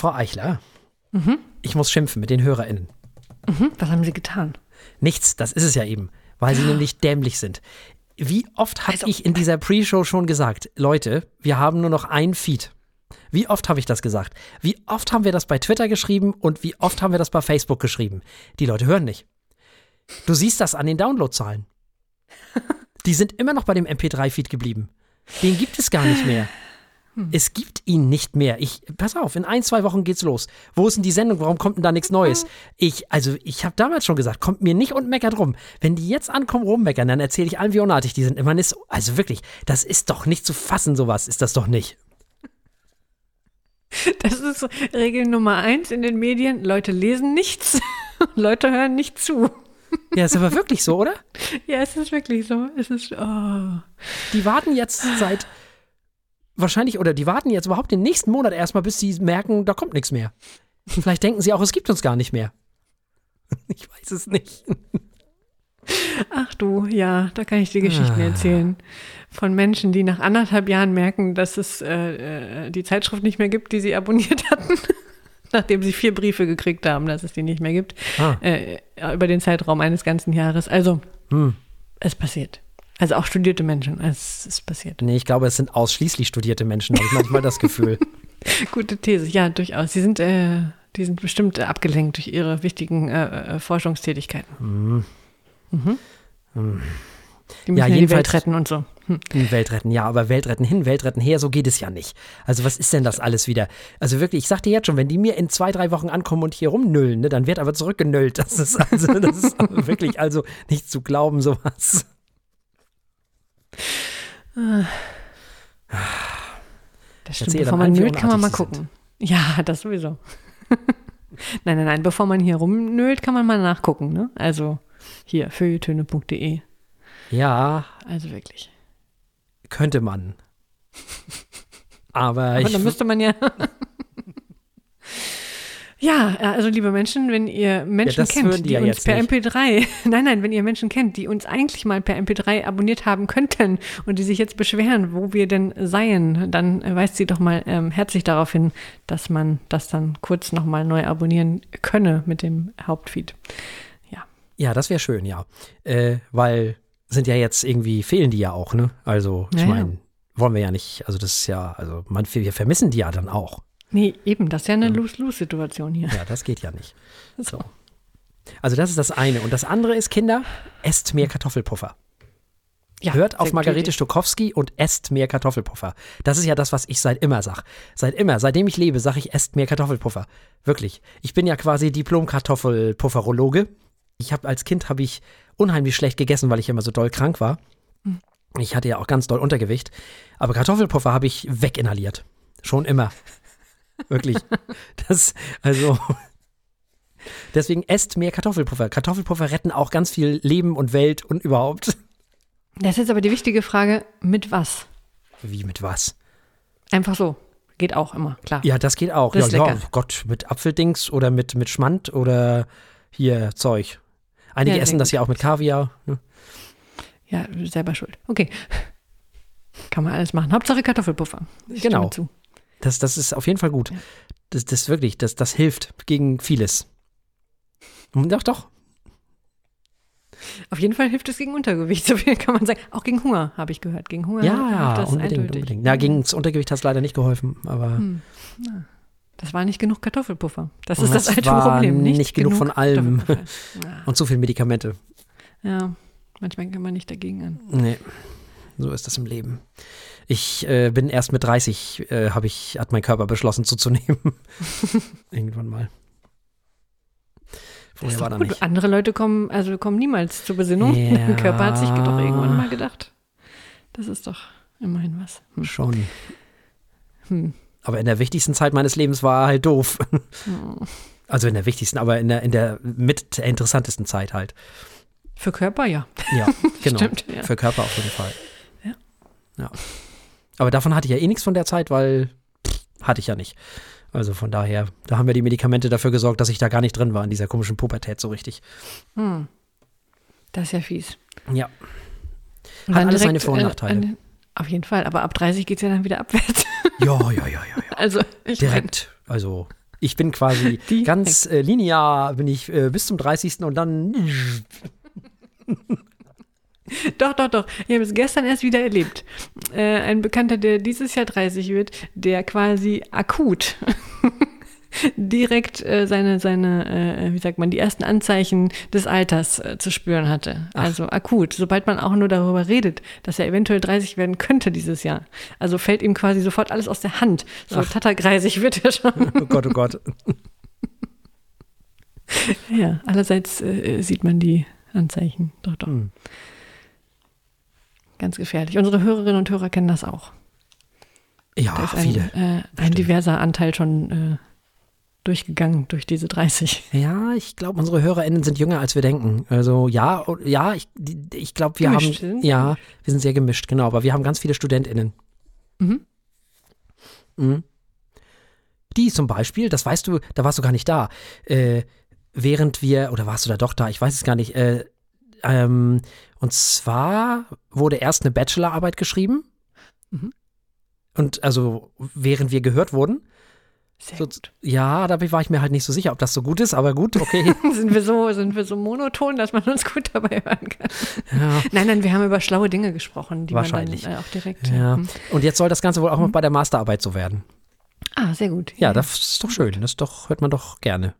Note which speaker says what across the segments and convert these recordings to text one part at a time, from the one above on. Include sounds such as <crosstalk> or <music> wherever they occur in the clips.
Speaker 1: Frau Eichler, ich muss schimpfen mit den HörerInnen.
Speaker 2: Mhm. Was haben Sie getan?
Speaker 1: Nichts, das ist es ja eben, weil sie nämlich dämlich sind. Wie oft habe
Speaker 2: Also-
Speaker 1: ich in dieser Pre-Show schon gesagt, Leute, wir haben nur noch ein Feed. Wie oft habe ich das gesagt? Wie oft haben wir das bei Twitter geschrieben und wie oft haben wir das bei Facebook geschrieben? Die Leute hören nicht. Du siehst das an den Downloadzahlen. <laughs> Die sind immer noch bei dem MP3-Feed geblieben. Den gibt es gar nicht mehr. Es gibt ihn nicht mehr. Ich, pass auf, in ein, zwei Wochen geht's los. Wo ist denn die Sendung? Warum kommt denn da nichts Neues? Ich, also, ich habe damals schon gesagt, kommt mir nicht und meckert rum. Wenn die jetzt ankommen, rummeckern, dann erzähle ich allen, wie unartig die sind. Immer ist, also wirklich, das ist doch nicht zu fassen, sowas ist das doch nicht. <laughs>
Speaker 2: Das ist Regel Nummer eins in den Medien. Leute lesen nichts. <laughs> Leute hören nicht zu. <laughs>
Speaker 1: Ja, ist aber wirklich so, oder?
Speaker 2: Ja, es ist wirklich so. Es ist, oh.
Speaker 1: Die warten jetzt seit, wahrscheinlich, oder die warten jetzt überhaupt den nächsten Monat erstmal, bis sie merken, da kommt nichts mehr. Vielleicht denken sie auch, es gibt uns gar nicht mehr. <laughs> Ich weiß es nicht.
Speaker 2: Ach du, ja, da kann ich dir Geschichten
Speaker 1: Ah.
Speaker 2: erzählen. Von Menschen, die nach anderthalb Jahren merken, dass es äh, äh, die Zeitschrift nicht mehr gibt, die sie abonniert hatten. <laughs> Nachdem sie vier Briefe gekriegt haben, dass es die nicht mehr gibt.
Speaker 1: Ah.
Speaker 2: Äh, über den Zeitraum eines ganzen Jahres. Also,
Speaker 1: Hm.
Speaker 2: es passiert. Also auch studierte Menschen. Es ist passiert.
Speaker 1: Nee, ich glaube, es sind ausschließlich studierte Menschen, habe ich manchmal das Gefühl. <laughs>
Speaker 2: Gute These, ja, durchaus. Sie sind, äh, die sind bestimmt abgelenkt durch ihre wichtigen äh, äh, Forschungstätigkeiten. Mhm. Die müssen
Speaker 1: Ja,
Speaker 2: ja, die Welt retten und so. Hm.
Speaker 1: Hm, Weltretten, ja, aber Weltretten hin, Weltretten her, so geht es ja nicht. Also was ist denn das alles wieder? Also wirklich, ich sag dir jetzt schon, wenn die mir in zwei, drei Wochen ankommen und hier rumnüllen, ne, dann wird aber zurückgenüllt. Das ist also, das ist <laughs> wirklich also nicht zu glauben, sowas.
Speaker 2: Das
Speaker 1: Erzähl
Speaker 2: stimmt. Bevor man nölt, kann man mal gucken. Ja, <laughs> das sowieso. <laughs> nein, nein, nein. Bevor man hier rumnölt, kann man mal nachgucken. Ne? Also hier, feuilletöne.de.
Speaker 1: Ja,
Speaker 2: Also wirklich.
Speaker 1: könnte man. <laughs> Aber
Speaker 2: Aber
Speaker 1: ich,
Speaker 2: dann müsste man ja. Ja, also liebe Menschen, wenn ihr Menschen
Speaker 1: hören
Speaker 2: kennt,
Speaker 1: die ja
Speaker 2: uns per
Speaker 1: nicht.
Speaker 2: MP3, <laughs> nein, nein, wenn ihr Menschen kennt, die uns eigentlich mal per MP3 abonniert haben könnten und die sich jetzt beschweren, wo wir denn seien, dann weist sie doch mal ähm, herzlich darauf hin, dass man das dann kurz nochmal neu abonnieren könne mit dem Hauptfeed.
Speaker 1: ja, das wäre schön, ja. Äh, weil sind ja jetzt irgendwie, fehlen die ja auch, ne? Also, ich
Speaker 2: Ja, ja.
Speaker 1: meine, wollen wir ja nicht, also das ist ja, also man, wir vermissen die ja dann auch.
Speaker 2: Nee, eben, das ist ja eine Lose-Lose-Situation hier.
Speaker 1: Ja, das geht ja nicht. <laughs>
Speaker 2: So.
Speaker 1: Also das ist das eine. Und das andere ist, Kinder, esst mehr Kartoffelpuffer.
Speaker 2: Ja,
Speaker 1: Hört auf Margarete Stokowski und esst mehr Kartoffelpuffer. Das ist ja das, was ich seit immer sag. Seit immer, seitdem ich lebe, sage ich, esst mehr Kartoffelpuffer. Wirklich. Ich bin ja quasi Diplom-Kartoffelpufferologe. Ich habe als Kind habe ich unheimlich schlecht gegessen, weil ich immer so doll krank war. Ich hatte ja auch ganz doll Untergewicht. Aber Kartoffelpuffer habe ich weginhaliert. Schon immer. Wirklich. <laughs> Das, also. Deswegen esst mehr Kartoffelpuffer. Kartoffelpuffer retten auch ganz viel Leben und Welt und überhaupt.
Speaker 2: Das ist jetzt aber die wichtige Frage, mit was?
Speaker 1: Wie mit was?
Speaker 2: Einfach so. Geht auch immer, klar.
Speaker 1: Ja, das geht auch.
Speaker 2: Das ist
Speaker 1: ja, ja,
Speaker 2: lecker.
Speaker 1: Gott, mit Apfeldings oder mit, mit Schmand oder hier Zeug. Einige
Speaker 2: Ja,
Speaker 1: essen das ja auch mit Kaviar. ne?
Speaker 2: Ja, selber schuld. Okay. Kann man alles machen. Hauptsache Kartoffelpuffer. Ich
Speaker 1: Genau.
Speaker 2: stimme Zu.
Speaker 1: Das, das ist auf jeden Fall gut. Das, das wirklich, das, das hilft gegen vieles. Und Doch, doch.
Speaker 2: Auf jeden Fall hilft es gegen Untergewicht. <laughs> So viel kann man sagen. Auch gegen Hunger, habe ich gehört. Gegen Hunger
Speaker 1: Ja,
Speaker 2: hilft das
Speaker 1: unbedingt,
Speaker 2: eindeutig.
Speaker 1: unbedingt. Na, gegen das Untergewicht hat es leider nicht geholfen, aber
Speaker 2: Hm. Das war nicht genug Kartoffelpuffer. Das ist das
Speaker 1: das
Speaker 2: alte
Speaker 1: war
Speaker 2: Problem. Nicht,
Speaker 1: nicht genug von allem.
Speaker 2: Ja. <laughs>
Speaker 1: und zu viel Medikamente.
Speaker 2: ja, manchmal kann man nicht dagegen an.
Speaker 1: Nee, so ist das im Leben. Ich äh, bin erst mit 30, äh, habe ich, hat mein Körper beschlossen zuzunehmen. <laughs> Irgendwann mal. Vorher war da nicht.
Speaker 2: Andere Leute kommen, also kommen niemals zur Besinnung.
Speaker 1: Ja. <laughs>
Speaker 2: Der Körper hat sich doch irgendwann mal gedacht. Das ist doch immerhin was. Hm.
Speaker 1: Schon.
Speaker 2: Hm.
Speaker 1: Aber in der wichtigsten Zeit meines Lebens war er halt doof.
Speaker 2: Hm. <laughs>
Speaker 1: Also in der wichtigsten, aber in der, in der mit der interessantesten Zeit halt.
Speaker 2: Für Körper, ja.
Speaker 1: Ja, genau.
Speaker 2: Stimmt, ja.
Speaker 1: Für Körper auf jeden Fall.
Speaker 2: Ja.
Speaker 1: Ja. Aber davon hatte ich ja eh nichts von der Zeit, weil pff, hatte ich ja nicht. Also von daher, da haben ja die Medikamente dafür gesorgt, dass ich da gar nicht drin war in dieser komischen Pubertät so richtig.
Speaker 2: Hm. Das ist ja fies.
Speaker 1: Ja. Hat alles seine Vor- und
Speaker 2: äh,
Speaker 1: Nachteile.
Speaker 2: an- auf jeden Fall, aber ab 30 geht es ja dann wieder abwärts. <laughs>
Speaker 1: Ja, ja, ja, ja, ja.
Speaker 2: Also ich
Speaker 1: Direkt. Also Ich bin quasi <laughs> ganz äh, linear, bin ich äh, bis zum 30. und dann. <laughs> <laughs>
Speaker 2: Doch, doch, doch. Ich habe es gestern erst wieder erlebt. Äh, ein Bekannter, der dieses Jahr 30 wird, der quasi akut <laughs> direkt äh, seine, seine äh, wie sagt man, die ersten Anzeichen des Alters äh, zu spüren hatte. Also akut. Sobald man auch nur darüber redet, dass er eventuell 30 werden könnte dieses Jahr. Also fällt ihm quasi sofort alles aus der Hand. So tattergreisig wird er schon. <laughs>
Speaker 1: Oh Gott, oh Gott.
Speaker 2: ja, allerseits äh, sieht man die Anzeichen. Doch, doch.
Speaker 1: Hm.
Speaker 2: Ganz gefährlich. Unsere Hörerinnen und Hörer kennen das auch. Da
Speaker 1: Ja,
Speaker 2: ist ein,
Speaker 1: viele.
Speaker 2: äh, ein diverser Anteil schon äh, durchgegangen durch diese 30.
Speaker 1: Ja, ich glaube, unsere HörerInnen sind jünger, als wir denken. Also ja, ja, ich, ich glaube, wir
Speaker 2: Gemischt
Speaker 1: haben,
Speaker 2: sind?
Speaker 1: ja, wir sind sehr gemischt, genau, aber wir haben ganz viele StudentInnen.
Speaker 2: Mhm.
Speaker 1: Mhm. Die zum Beispiel, das weißt du, da warst du gar nicht da, äh, während wir, oder warst du da doch da, ich weiß es gar nicht, äh, ähm, und zwar wurde erst eine Bachelorarbeit geschrieben
Speaker 2: Mhm.
Speaker 1: und also während wir gehört wurden,
Speaker 2: Sehr
Speaker 1: so, ja, da war ich mir halt nicht so sicher, ob das so gut ist, aber gut, okay. <laughs>
Speaker 2: Sind wir, so, sind wir so monoton, dass man uns gut dabei hören kann?
Speaker 1: ja.
Speaker 2: Nein, nein, wir haben über schlaue Dinge gesprochen, die
Speaker 1: Wahrscheinlich.
Speaker 2: man dann äh, auch direkt.
Speaker 1: Ja,
Speaker 2: Mhm.
Speaker 1: und jetzt soll das Ganze wohl auch noch bei der Masterarbeit so werden.
Speaker 2: Ah, sehr gut.
Speaker 1: Ja, das ist doch schön. Das doch, hört man doch gerne.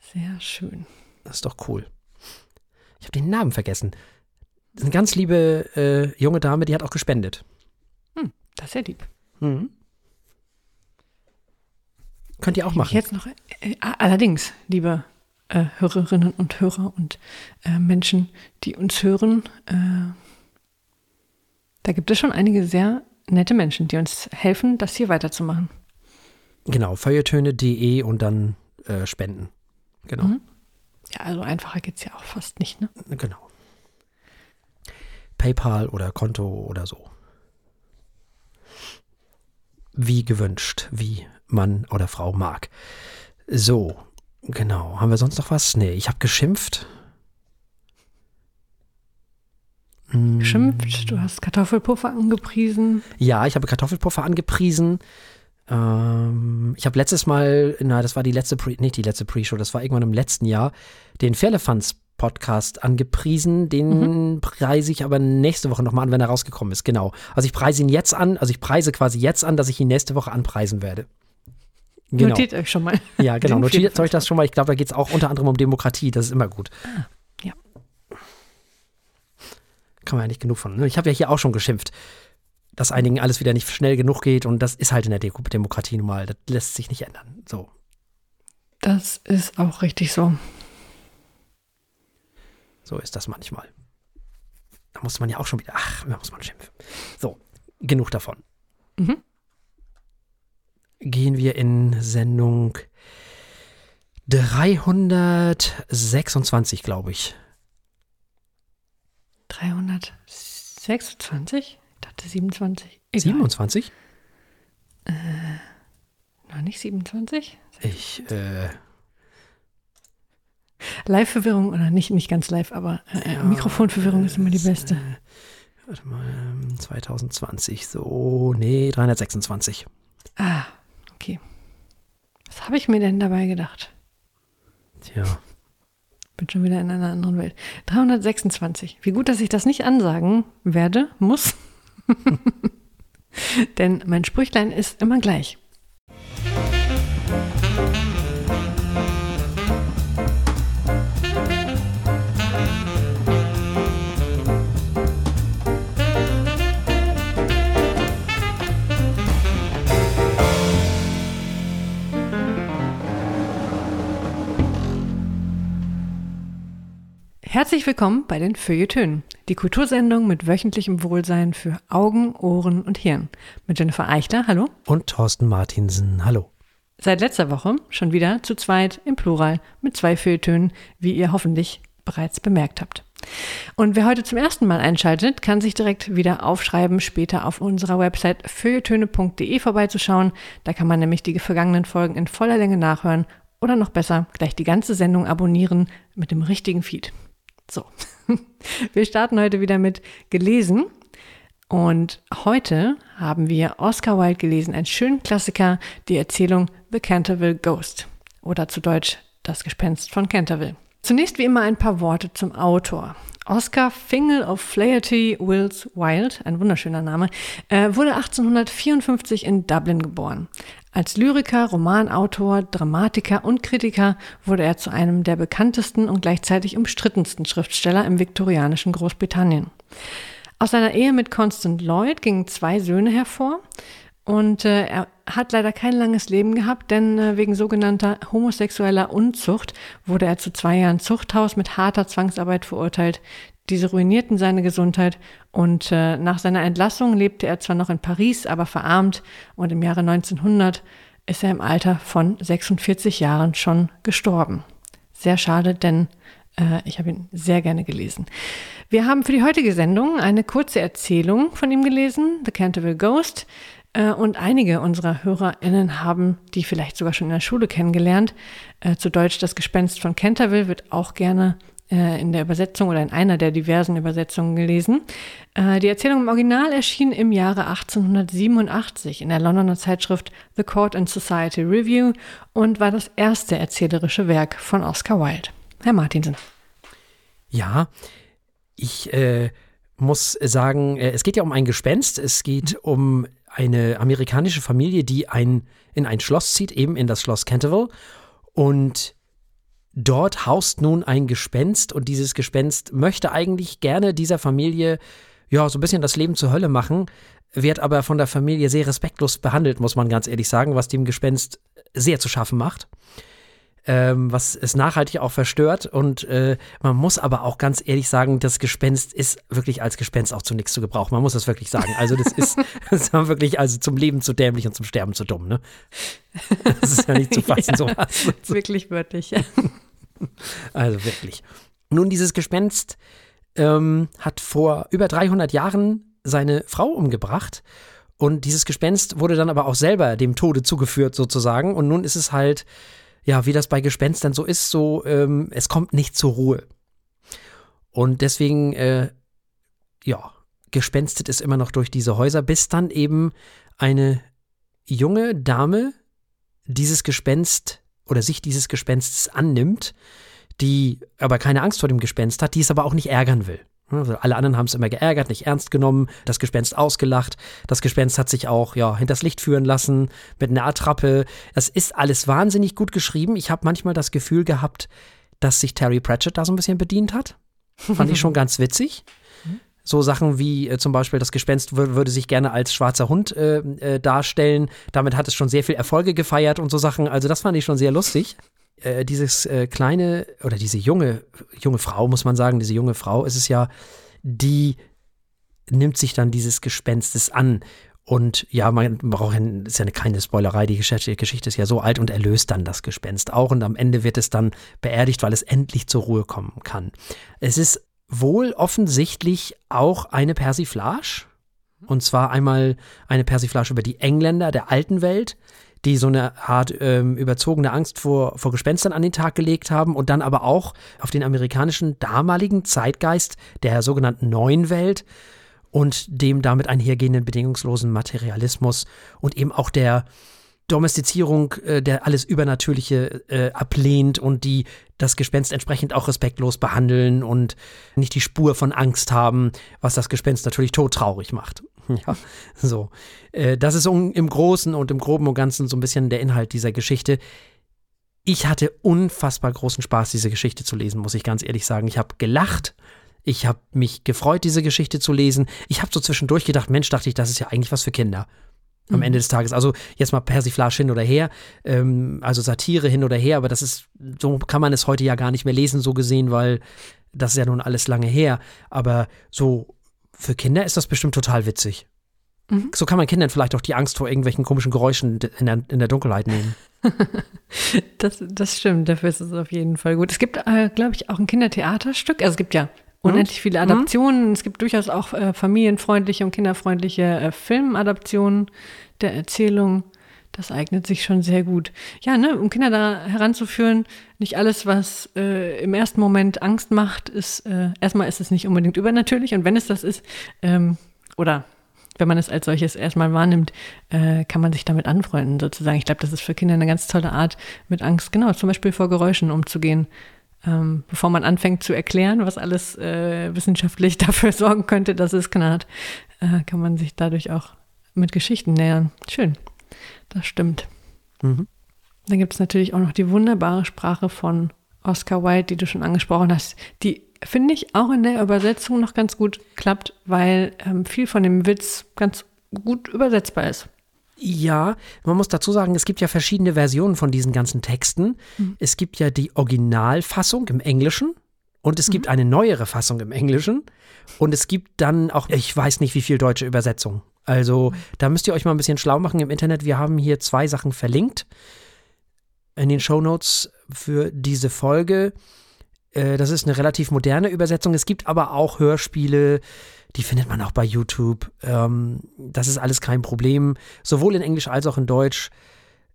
Speaker 2: Sehr schön.
Speaker 1: Das ist doch cool. Ich habe den Namen vergessen. Das ist eine ganz liebe äh, junge Dame, die hat auch gespendet.
Speaker 2: Das ist ja lieb.
Speaker 1: Mhm. Könnt ihr auch machen.
Speaker 2: Jetzt noch, äh, allerdings, liebe äh, Hörerinnen und Hörer und äh, Menschen, die uns hören, äh, da gibt es schon einige sehr nette Menschen, die uns helfen, das hier weiterzumachen.
Speaker 1: Genau, feuilletöne.de und dann äh, spenden. Genau,
Speaker 2: Mhm. Ja, also einfacher geht es ja auch fast nicht, ne?
Speaker 1: genau. PayPal oder Konto oder so. Wie gewünscht, wie Mann oder Frau mag. So, genau. Haben wir sonst noch was? Nee, ich habe geschimpft. Mm,
Speaker 2: Geschimpft, du hast Kartoffelpuffer angepriesen.
Speaker 1: Ja, ich habe Kartoffelpuffer angepriesen. Ähm, ich habe letztes Mal, na, das war die letzte, Pre nicht die letzte Pre-Show, das war irgendwann im letzten Jahr, den Firlefanz Podcast angepriesen. Den preise ich aber nächste Woche nochmal an, wenn er rausgekommen ist. Genau. Also ich preise ihn jetzt an, also ich preise quasi jetzt an, dass ich ihn nächste Woche anpreisen werde. Genau.
Speaker 2: Notiert euch schon mal.
Speaker 1: Ja, genau. Notiert euch das schon mal. Ich glaube, da geht es auch unter anderem um Demokratie. Das ist immer gut.
Speaker 2: ja.
Speaker 1: Kann man ja nicht genug von. Ne? Ich habe ja hier auch schon geschimpft, dass einigen alles wieder nicht schnell genug geht und das ist halt in der Demokratie nun mal. Das lässt sich nicht ändern. So.
Speaker 2: Das ist auch richtig so.
Speaker 1: So ist das manchmal. Da muss man ja auch schon wieder. Ach, da muss man schimpfen. So, genug davon.
Speaker 2: Mhm.
Speaker 1: Gehen wir in Sendung 326, glaube ich.
Speaker 2: 326? Ich dachte 27. Egal.
Speaker 1: 27?
Speaker 2: Noch nicht 27?
Speaker 1: Ich, äh,
Speaker 2: Live-Verwirrung oder nicht, nicht ganz live, aber äh,
Speaker 1: Ja,
Speaker 2: Mikrofonverwirrung ist immer die beste.
Speaker 1: warte mal, ähm, 2020, so, nee, 326.
Speaker 2: Ah, okay. Was habe ich mir denn dabei gedacht?
Speaker 1: Tja,
Speaker 2: Bin schon wieder in einer anderen Welt. 326. Wie gut, dass ich das nicht ansagen werde, muss. <laughs> Denn mein Sprüchlein ist immer gleich. Herzlich willkommen bei den Feuilletönen, die Kultursendung mit wöchentlichem Wohlsein für Augen, Ohren und Hirn. Mit Jennifer Eichler, hallo.
Speaker 1: und Thorsten Martinsen, hallo.
Speaker 2: Seit letzter Woche schon wieder zu zweit im Plural mit zwei Feuilletönen, wie ihr hoffentlich bereits bemerkt habt. Und wer heute zum ersten Mal einschaltet, kann sich direkt wieder aufschreiben, später auf unserer Website feuilletöne.de vorbeizuschauen. Da kann man nämlich die vergangenen Folgen in voller Länge nachhören oder noch besser gleich die ganze Sendung abonnieren mit dem richtigen Feed. So, <laughs> wir starten heute wieder mit gelesen. Und heute haben wir Oscar Wilde gelesen, einen schönen Klassiker, die Erzählung The Canterville Ghost oder zu Deutsch Das Gespenst von Canterville. Zunächst wie immer ein paar Worte zum Autor. Oscar Fingal of Flaherty Wills Wild, ein wunderschöner Name, äh, wurde 1854 in Dublin geboren. Als Lyriker, Romanautor, Dramatiker und Kritiker wurde er zu einem der bekanntesten und gleichzeitig umstrittensten Schriftsteller im viktorianischen Großbritannien. Aus seiner Ehe mit Constant Lloyd gingen zwei Söhne hervor und äh, er hat leider kein langes Leben gehabt, denn äh, wegen sogenannter homosexueller Unzucht wurde er zu zwei Jahren Zuchthaus mit harter Zwangsarbeit verurteilt. Diese ruinierten seine Gesundheit und äh, nach seiner Entlassung lebte er zwar noch in Paris, aber verarmt und im Jahre 1900 ist er im Alter von 46 Jahren schon gestorben. Sehr schade, denn äh, ich habe ihn sehr gerne gelesen. Wir haben für die heutige Sendung eine kurze Erzählung von ihm gelesen, The Canterville Ghost. Äh, und einige unserer HörerInnen haben die vielleicht sogar schon in der Schule kennengelernt. Äh, zu Deutsch Das Gespenst von Canterville wird auch gerne äh, in der Übersetzung oder in einer der diversen Übersetzungen gelesen. Äh, die Erzählung im Original erschien im Jahre 1887 in der Londoner Zeitschrift The Court and Society Review und war das erste erzählerische Werk von Oscar Wilde. Herr Martinsen.
Speaker 1: Ja, ich äh, muss sagen, äh, es geht ja um ein Gespenst. Es geht mhm. um eine amerikanische Familie, die ein, in ein Schloss zieht, eben in das Schloss Canterville. Und Dort haust nun ein Gespenst und dieses Gespenst möchte eigentlich gerne dieser Familie ja so ein bisschen das Leben zur Hölle machen, wird aber von der Familie sehr respektlos behandelt, muss man ganz ehrlich sagen, was dem Gespenst sehr zu schaffen macht. Ähm, was es nachhaltig auch verstört. Und äh, man muss aber auch ganz ehrlich sagen, das Gespenst ist wirklich als Gespenst auch zu nichts zu gebrauchen. Man muss das wirklich sagen. Also das ist, <laughs> <laughs> das ist wirklich also zum Leben zu dämlich und zum Sterben zu dumm. Ne? Das ist ja nicht zu fassen, <laughs> ja, sowas.
Speaker 2: Wirklich wörtlich. Ja. <laughs>
Speaker 1: Also wirklich. Nun, dieses Gespenst ähm, hat vor über 300 Jahren seine Frau umgebracht. Und dieses Gespenst wurde dann aber auch selber dem Tode zugeführt, sozusagen. Und nun ist es halt, ja, wie das bei Gespenstern so ist, so, ähm, es kommt nicht zur Ruhe. Und deswegen, äh, ja, gespenstet es immer noch durch diese Häuser, bis dann eben eine junge Dame dieses Gespenst oder sich dieses Gespenstes annimmt, die aber keine Angst vor dem Gespenst hat, die es aber auch nicht ärgern will. Also alle anderen haben es immer geärgert, nicht ernst genommen, das Gespenst ausgelacht. Das Gespenst hat sich auch ja hinters Licht führen lassen mit einer Attrappe. Das ist alles wahnsinnig gut geschrieben. Ich habe manchmal das Gefühl gehabt, dass sich Terry Pratchett da so ein bisschen bedient hat. Fand ich schon <laughs> ganz witzig. So Sachen wie äh, zum Beispiel das Gespenst würde sich gerne als schwarzer Hund äh, äh, darstellen. Damit hat es schon sehr viel Erfolge gefeiert und so Sachen. Also das fand ich schon sehr lustig. Äh, dieses äh, kleine oder diese junge, junge Frau, muss man sagen, diese junge Frau ist es ja, die nimmt sich dann dieses Gespenstes an. Und ja, man braucht ist ja eine, keine Spoilerei, die Geschichte ist ja so alt und erlöst dann das Gespenst auch. Und am Ende wird es dann beerdigt, weil es endlich zur Ruhe kommen kann. Es ist wohl offensichtlich auch eine Persiflage. Und zwar einmal eine Persiflage über die Engländer der alten Welt, die so eine Art ähm, überzogene Angst vor, vor Gespenstern an den Tag gelegt haben und dann aber auch auf den amerikanischen damaligen Zeitgeist der sogenannten neuen Welt und dem damit einhergehenden bedingungslosen Materialismus und eben auch der Domestizierung, äh, der alles Übernatürliche äh, ablehnt und die das Gespenst entsprechend auch respektlos behandeln und nicht die Spur von Angst haben, was das Gespenst natürlich todtraurig macht. <laughs> Ja, so. Äh, das ist im Großen und im Groben und Ganzen so ein bisschen der Inhalt dieser Geschichte. Ich hatte unfassbar großen Spaß, diese Geschichte zu lesen, muss ich ganz ehrlich sagen. Ich habe gelacht. Ich habe mich gefreut, diese Geschichte zu lesen. Ich habe so zwischendurch gedacht, Mensch, dachte ich, das ist ja eigentlich was für Kinder am mhm. Ende des Tages. Also jetzt mal Persiflage hin oder her, ähm, also Satire hin oder her, aber das ist, so kann man es heute ja gar nicht mehr lesen, so gesehen, weil das ist ja nun alles lange her. Aber so für Kinder ist das bestimmt total witzig. Mhm. So kann man Kindern vielleicht auch die Angst vor irgendwelchen komischen Geräuschen in der, in der Dunkelheit nehmen. <laughs>
Speaker 2: das, das stimmt, dafür ist es auf jeden Fall gut. Es gibt, äh, glaube ich, auch ein Kindertheaterstück. Also es gibt ja unendlich viele mhm. Adaptionen. Mhm. Es gibt durchaus auch äh, familienfreundliche und kinderfreundliche äh, Filmadaptionen der Erzählung. Das eignet sich schon sehr gut. Ja, ne, um Kinder da heranzuführen, nicht alles, was äh, im ersten Moment Angst macht, ist, äh, erstmal ist es nicht unbedingt übernatürlich und wenn es das ist, ähm, oder wenn man es als solches erstmal wahrnimmt, äh, kann man sich damit anfreunden, sozusagen. Ich glaube, das ist für Kinder eine ganz tolle Art, mit Angst, genau, zum Beispiel vor Geräuschen umzugehen. Ähm, bevor man anfängt zu erklären, was alles äh, wissenschaftlich <laughs> dafür sorgen könnte, dass es knarrt, äh, kann man sich dadurch auch mit Geschichten nähern. Schön. Das stimmt. Mhm. Dann gibt es natürlich auch noch die wunderbare Sprache von Oscar Wilde, die du schon angesprochen hast, die finde ich auch in der Übersetzung noch ganz gut klappt, weil ähm, viel von dem Witz ganz gut übersetzbar ist.
Speaker 1: Ja, man muss dazu sagen, es gibt ja verschiedene Versionen von diesen ganzen Texten. Mhm. Es gibt ja die Originalfassung im Englischen und es mhm. gibt eine neuere Fassung im Englischen und es gibt dann auch, ich weiß nicht, wie viel deutsche Übersetzungen. Also mhm. da müsst ihr euch mal ein bisschen schlau machen im Internet. Wir haben hier zwei Sachen verlinkt in den Show Notes für diese Folge. Äh, das ist eine relativ moderne Übersetzung. Es gibt aber auch Hörspiele, die findet man auch bei YouTube. Ähm, das ist alles kein Problem, sowohl in Englisch als auch in Deutsch.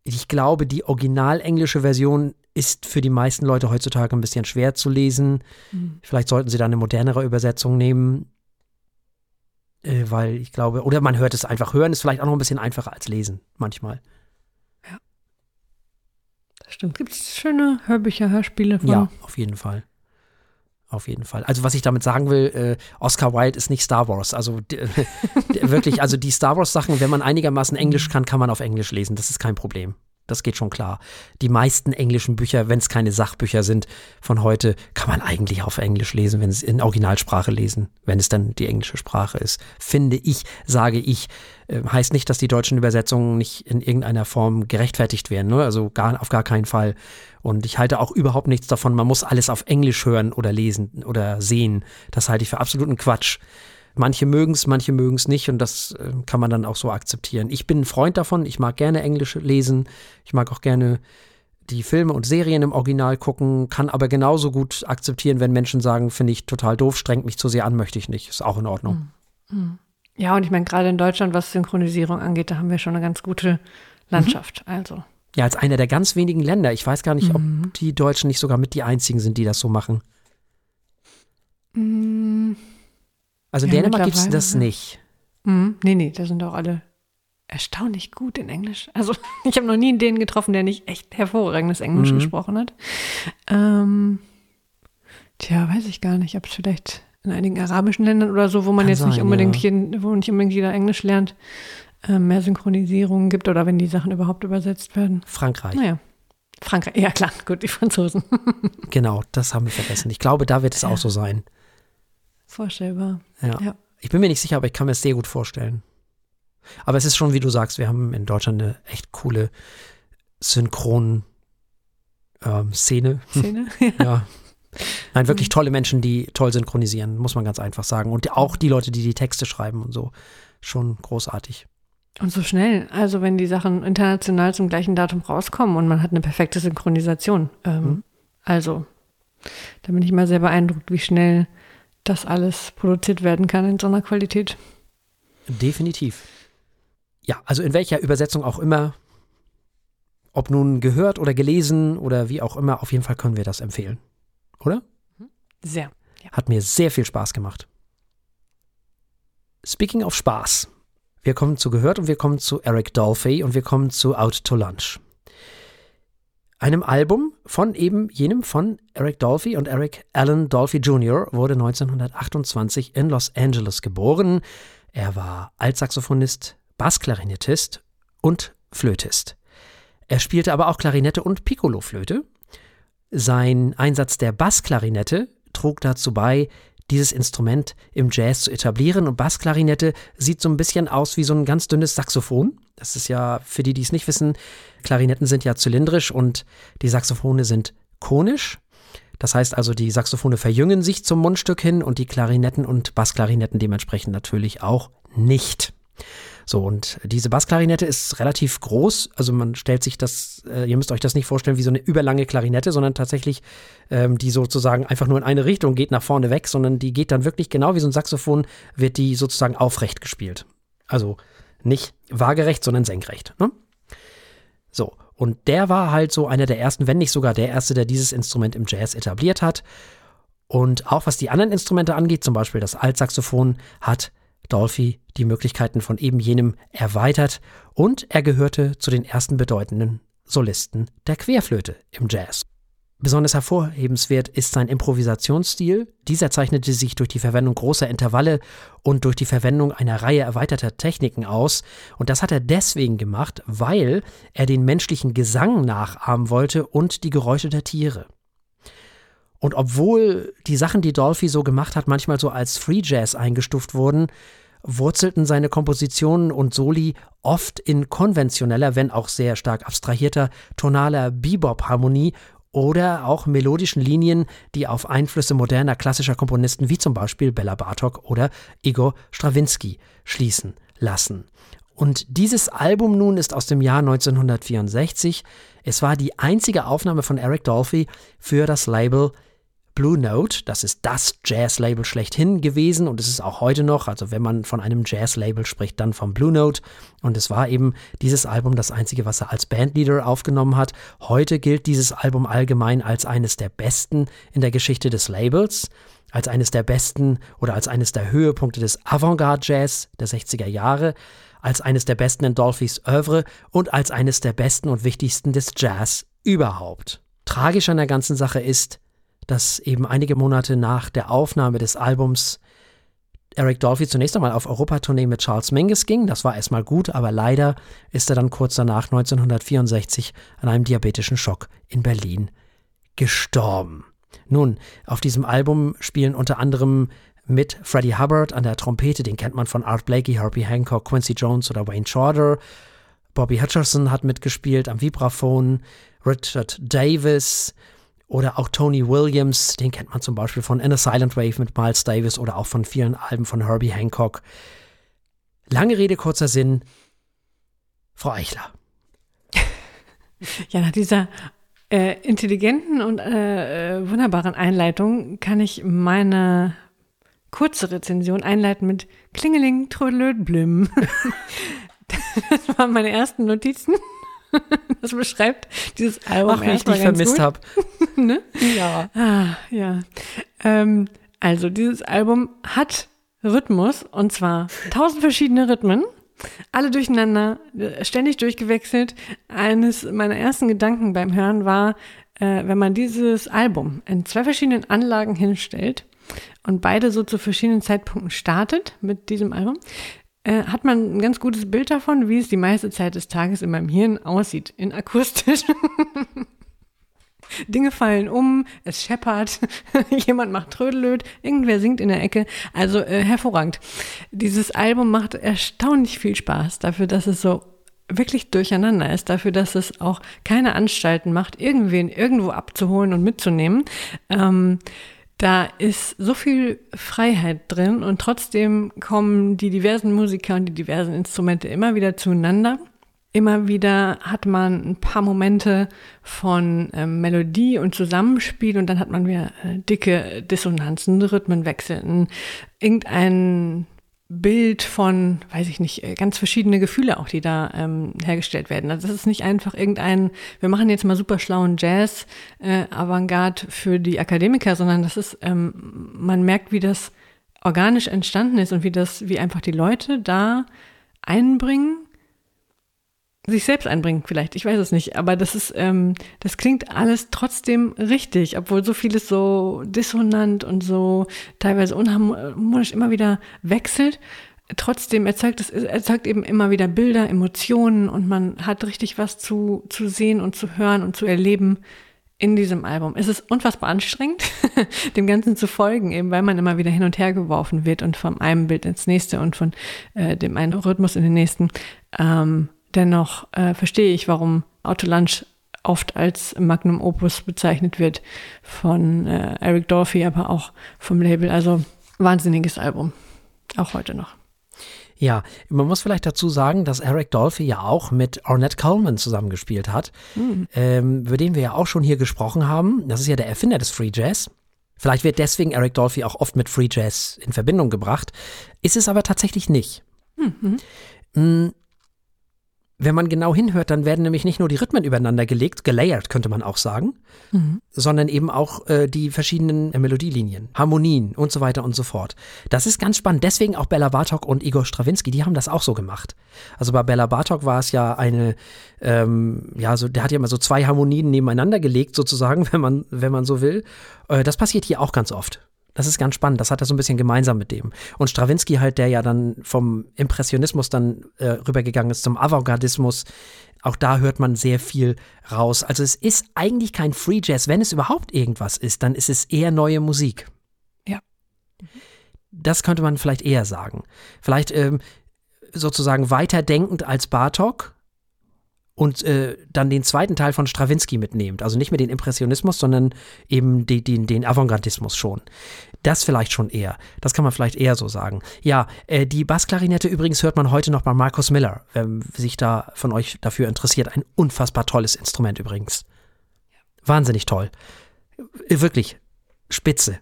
Speaker 1: Ich glaube, die original englische Version ist für die meisten Leute heutzutage ein bisschen schwer zu lesen. Mhm. Vielleicht sollten sie da eine modernere Übersetzung nehmen, äh, weil ich glaube, oder man hört es einfach. Hören ist vielleicht auch noch ein bisschen einfacher als lesen, manchmal.
Speaker 2: Ja. Das stimmt. Gibt es schöne Hörbücher, Hörspiele von?
Speaker 1: Ja, auf jeden Fall. Auf jeden Fall. Also was ich damit sagen will, äh, Oscar Wilde ist nicht Star Wars. Also <laughs> wirklich, also die Star Wars Sachen, wenn man einigermaßen Englisch kann, kann man auf Englisch lesen. Das ist kein Problem. Das geht schon klar. Die meisten englischen Bücher, wenn es keine Sachbücher sind von heute, kann man eigentlich auf Englisch lesen, wenn es in Originalsprache lesen, wenn es dann die englische Sprache ist. Finde ich, sage ich, äh, heißt nicht, dass die deutschen Übersetzungen nicht in irgendeiner Form gerechtfertigt werden. Ne? Also gar, auf gar keinen Fall. Und ich halte auch überhaupt nichts davon, man muss alles auf Englisch hören oder lesen oder sehen. Das halte ich für absoluten Quatsch. Manche mögen es, manche mögen es nicht und das äh, kann man dann auch so akzeptieren. Ich bin ein Freund davon, ich mag gerne Englisch lesen, ich mag auch gerne die Filme und Serien im Original gucken, kann aber genauso gut akzeptieren, wenn Menschen sagen, finde ich total doof, strengt mich zu sehr an, möchte ich nicht. Ist auch in Ordnung.
Speaker 2: Hm. Hm. Ja, und ich meine, gerade in Deutschland, was Synchronisierung angeht, da haben wir schon eine ganz gute Landschaft. Mhm. Also.
Speaker 1: Ja, als einer der ganz wenigen Länder. Ich weiß gar nicht, mhm. ob die Deutschen nicht sogar mit die einzigen sind, die das so machen. Mhm. Also in ja, Dänemark gibt es das nicht.
Speaker 2: Mhm. Nee, nee, da sind auch alle erstaunlich gut in Englisch. Also <laughs> ich habe noch nie einen Dänen getroffen, der nicht echt hervorragendes Englisch mhm. gesprochen hat. Ähm, tja, weiß ich gar nicht, ob es vielleicht in einigen arabischen Ländern oder so, wo man Kann jetzt sein, nicht unbedingt ja. jeden, wo nicht unbedingt jeder Englisch lernt, äh, mehr Synchronisierungen gibt oder wenn die Sachen überhaupt übersetzt werden.
Speaker 1: Frankreich.
Speaker 2: Naja. Frankreich, ja klar, gut, die Franzosen. <laughs>
Speaker 1: genau, das haben wir vergessen. Ich glaube, da wird es ja. auch so sein.
Speaker 2: Vorstellbar.
Speaker 1: Ja. ja. Ich bin mir nicht sicher, aber ich kann mir es sehr gut vorstellen. Aber es ist schon, wie du sagst, wir haben in Deutschland eine echt coole Synchron ähm, Szene. <laughs>
Speaker 2: Szene? <laughs>
Speaker 1: ja. ja. Nein, wirklich mhm. tolle Menschen, die toll synchronisieren, muss man ganz einfach sagen. Und auch die Leute, die die Texte schreiben und so. Schon großartig.
Speaker 2: Und so schnell. Also, wenn die Sachen international zum gleichen Datum rauskommen und man hat eine perfekte Synchronisation. Ähm, mhm. Also, da bin ich mal sehr beeindruckt, wie schnell das alles produziert werden kann in so einer Qualität.
Speaker 1: Definitiv. Ja, also in welcher Übersetzung auch immer, ob nun gehört oder gelesen oder wie auch immer, auf jeden Fall können wir das empfehlen. Oder?
Speaker 2: Sehr.
Speaker 1: Ja. Hat mir sehr viel Spaß gemacht. Speaking of Spaß. Wir kommen zu Gehört und wir kommen zu Eric Dolphy und wir kommen zu Out to Lunch einem Album von eben jenem von Eric Dolphy und Eric Allen Dolphy Jr. wurde 1928 in Los Angeles geboren. Er war Altsaxophonist, Bassklarinettist und Flötist. Er spielte aber auch Klarinette und Piccoloflöte. Sein Einsatz der Bassklarinette trug dazu bei, dieses Instrument im Jazz zu etablieren. Und Bassklarinette sieht so ein bisschen aus wie so ein ganz dünnes Saxophon. Das ist ja, für die, die es nicht wissen, Klarinetten sind ja zylindrisch und die Saxophone sind konisch. Das heißt also, die Saxophone verjüngen sich zum Mundstück hin und die Klarinetten und Bassklarinetten dementsprechend natürlich auch nicht. So, und diese Bassklarinette ist relativ groß. Also man stellt sich das, äh, ihr müsst euch das nicht vorstellen wie so eine überlange Klarinette, sondern tatsächlich, ähm, die sozusagen einfach nur in eine Richtung geht, nach vorne weg, sondern die geht dann wirklich genau wie so ein Saxophon, wird die sozusagen aufrecht gespielt. Also nicht waagerecht, sondern senkrecht. Ne? So, und der war halt so einer der ersten, wenn nicht sogar der erste, der dieses Instrument im Jazz etabliert hat. Und auch was die anderen Instrumente angeht, zum Beispiel das Altsaxophon, hat Dolphy die Möglichkeiten von eben jenem erweitert und er gehörte zu den ersten bedeutenden Solisten der Querflöte im Jazz. Besonders hervorhebenswert ist sein Improvisationsstil. Dieser zeichnete sich durch die Verwendung großer Intervalle und durch die Verwendung einer Reihe erweiterter Techniken aus. Und das hat er deswegen gemacht, weil er den menschlichen Gesang nachahmen wollte und die Geräusche der Tiere. Und obwohl die Sachen, die Dolphy so gemacht hat, manchmal so als Free Jazz eingestuft wurden, wurzelten seine Kompositionen und Soli oft in konventioneller, wenn auch sehr stark abstrahierter, tonaler Bebop-Harmonie oder auch melodischen Linien, die auf Einflüsse moderner klassischer Komponisten wie zum Beispiel Bella Bartok oder Igor Strawinski schließen lassen. Und dieses Album nun ist aus dem Jahr 1964. Es war die einzige Aufnahme von Eric Dolphy für das Label Blue Note, das ist das Jazz-Label schlechthin gewesen und es ist auch heute noch, also wenn man von einem Jazz-Label spricht, dann vom Blue Note. Und es war eben dieses Album das einzige, was er als Bandleader aufgenommen hat. Heute gilt dieses Album allgemein als eines der besten in der Geschichte des Labels, als eines der besten oder als eines der Höhepunkte des Avantgarde-Jazz der 60er Jahre, als eines der besten in Dolphys Oeuvre und als eines der besten und wichtigsten des Jazz überhaupt. Tragisch an der ganzen Sache ist, dass eben einige Monate nach der Aufnahme des Albums Eric Dolphy zunächst einmal auf Europatournee mit Charles Mingus ging. Das war erstmal gut, aber leider ist er dann kurz danach 1964 an einem diabetischen Schock in Berlin gestorben. Nun, auf diesem Album spielen unter anderem mit Freddie Hubbard an der Trompete, den kennt man von Art Blakey, Herbie Hancock, Quincy Jones oder Wayne Shorter. Bobby Hutcherson hat mitgespielt am Vibraphon, Richard Davis, oder auch Tony Williams, den kennt man zum Beispiel von In a Silent Wave mit Miles Davis oder auch von vielen Alben von Herbie Hancock. Lange Rede, kurzer Sinn. Frau Eichler.
Speaker 2: Ja, nach dieser äh, intelligenten und äh, äh, wunderbaren Einleitung kann ich meine kurze Rezension einleiten mit Klingeling, Trödelöd, Blim. <laughs> das waren meine ersten Notizen. <laughs> Das beschreibt dieses Album.
Speaker 1: Ach, wie ich dich vermisst habe. <laughs>
Speaker 2: ne? Ja. Ah, ja. Ähm, also, dieses Album hat Rhythmus und zwar tausend verschiedene Rhythmen. Alle durcheinander, ständig durchgewechselt. Eines meiner ersten Gedanken beim Hören war, äh, wenn man dieses Album in zwei verschiedenen Anlagen hinstellt und beide so zu verschiedenen Zeitpunkten startet mit diesem Album, äh, hat man ein ganz gutes Bild davon, wie es die meiste Zeit des Tages in meinem Hirn aussieht, in akustisch. <laughs> Dinge fallen um, es scheppert, <laughs> jemand macht Trödelöd, irgendwer singt in der Ecke. Also äh, hervorragend. Dieses Album macht erstaunlich viel Spaß dafür, dass es so wirklich durcheinander ist, dafür, dass es auch keine Anstalten macht, irgendwen irgendwo abzuholen und mitzunehmen. Ähm, da ist so viel Freiheit drin und trotzdem kommen die diversen Musiker und die diversen Instrumente immer wieder zueinander. Immer wieder hat man ein paar Momente von äh, Melodie und Zusammenspiel und dann hat man wieder äh, dicke Dissonanzen, Rhythmenwechsel, irgendein Bild von, weiß ich nicht, äh, ganz verschiedene Gefühle auch, die da ähm, hergestellt werden. Also das ist nicht einfach irgendein, wir machen jetzt mal super schlauen Jazz, äh, Avantgarde für die Akademiker, sondern das ist, ähm, man merkt, wie das organisch entstanden ist und wie das, wie einfach die Leute da einbringen sich selbst einbringen, vielleicht, ich weiß es nicht, aber das ist, ähm, das klingt alles trotzdem richtig, obwohl so vieles so dissonant und so teilweise unharmonisch immer wieder wechselt. Trotzdem erzeugt es erzeugt eben immer wieder Bilder, Emotionen und man hat richtig was zu, zu sehen und zu hören und zu erleben in diesem Album. Es ist unfassbar anstrengend, <laughs> dem Ganzen zu folgen, eben weil man immer wieder hin und her geworfen wird und vom einem Bild ins nächste und von äh, dem einen Rhythmus in den nächsten. Ähm, Dennoch äh, verstehe ich, warum Autolunch oft als Magnum Opus bezeichnet wird von äh, Eric Dolphy, aber auch vom Label. Also wahnsinniges Album, auch heute noch.
Speaker 1: Ja, man muss vielleicht dazu sagen, dass Eric Dolphy ja auch mit Ornette Coleman zusammengespielt hat, mhm. ähm, über den wir ja auch schon hier gesprochen haben. Das ist ja der Erfinder des Free Jazz. Vielleicht wird deswegen Eric Dolphy auch oft mit Free Jazz in Verbindung gebracht, ist es aber tatsächlich nicht. Mhm. Wenn man genau hinhört, dann werden nämlich nicht nur die Rhythmen übereinander gelegt, gelayert könnte man auch sagen, mhm. sondern eben auch äh, die verschiedenen äh, Melodielinien, Harmonien und so weiter und so fort. Das ist ganz spannend. Deswegen auch Bella Bartok und Igor Strawinski, die haben das auch so gemacht. Also bei Bella Bartok war es ja eine, ähm, ja, so, der hat ja immer so zwei Harmonien nebeneinander gelegt, sozusagen, <laughs> wenn man, wenn man so will. Äh, das passiert hier auch ganz oft. Das ist ganz spannend. Das hat er so ein bisschen gemeinsam mit dem. Und Stravinsky halt, der ja dann vom Impressionismus dann äh, rübergegangen ist zum Avantgardismus. Auch da hört man sehr viel raus. Also es ist eigentlich kein Free Jazz. Wenn es überhaupt irgendwas ist, dann ist es eher neue Musik.
Speaker 2: Ja.
Speaker 1: Das könnte man vielleicht eher sagen. Vielleicht ähm, sozusagen weiterdenkend als Bartok, und äh, dann den zweiten Teil von Stravinsky mitnehmt. Also nicht mehr den Impressionismus, sondern eben die, die, den Avantgardismus schon. Das vielleicht schon eher. Das kann man vielleicht eher so sagen. Ja, äh, die Bassklarinette übrigens hört man heute noch bei Marcus Miller, wer sich da von euch dafür interessiert. Ein unfassbar tolles Instrument übrigens. Wahnsinnig toll. Äh, wirklich spitze.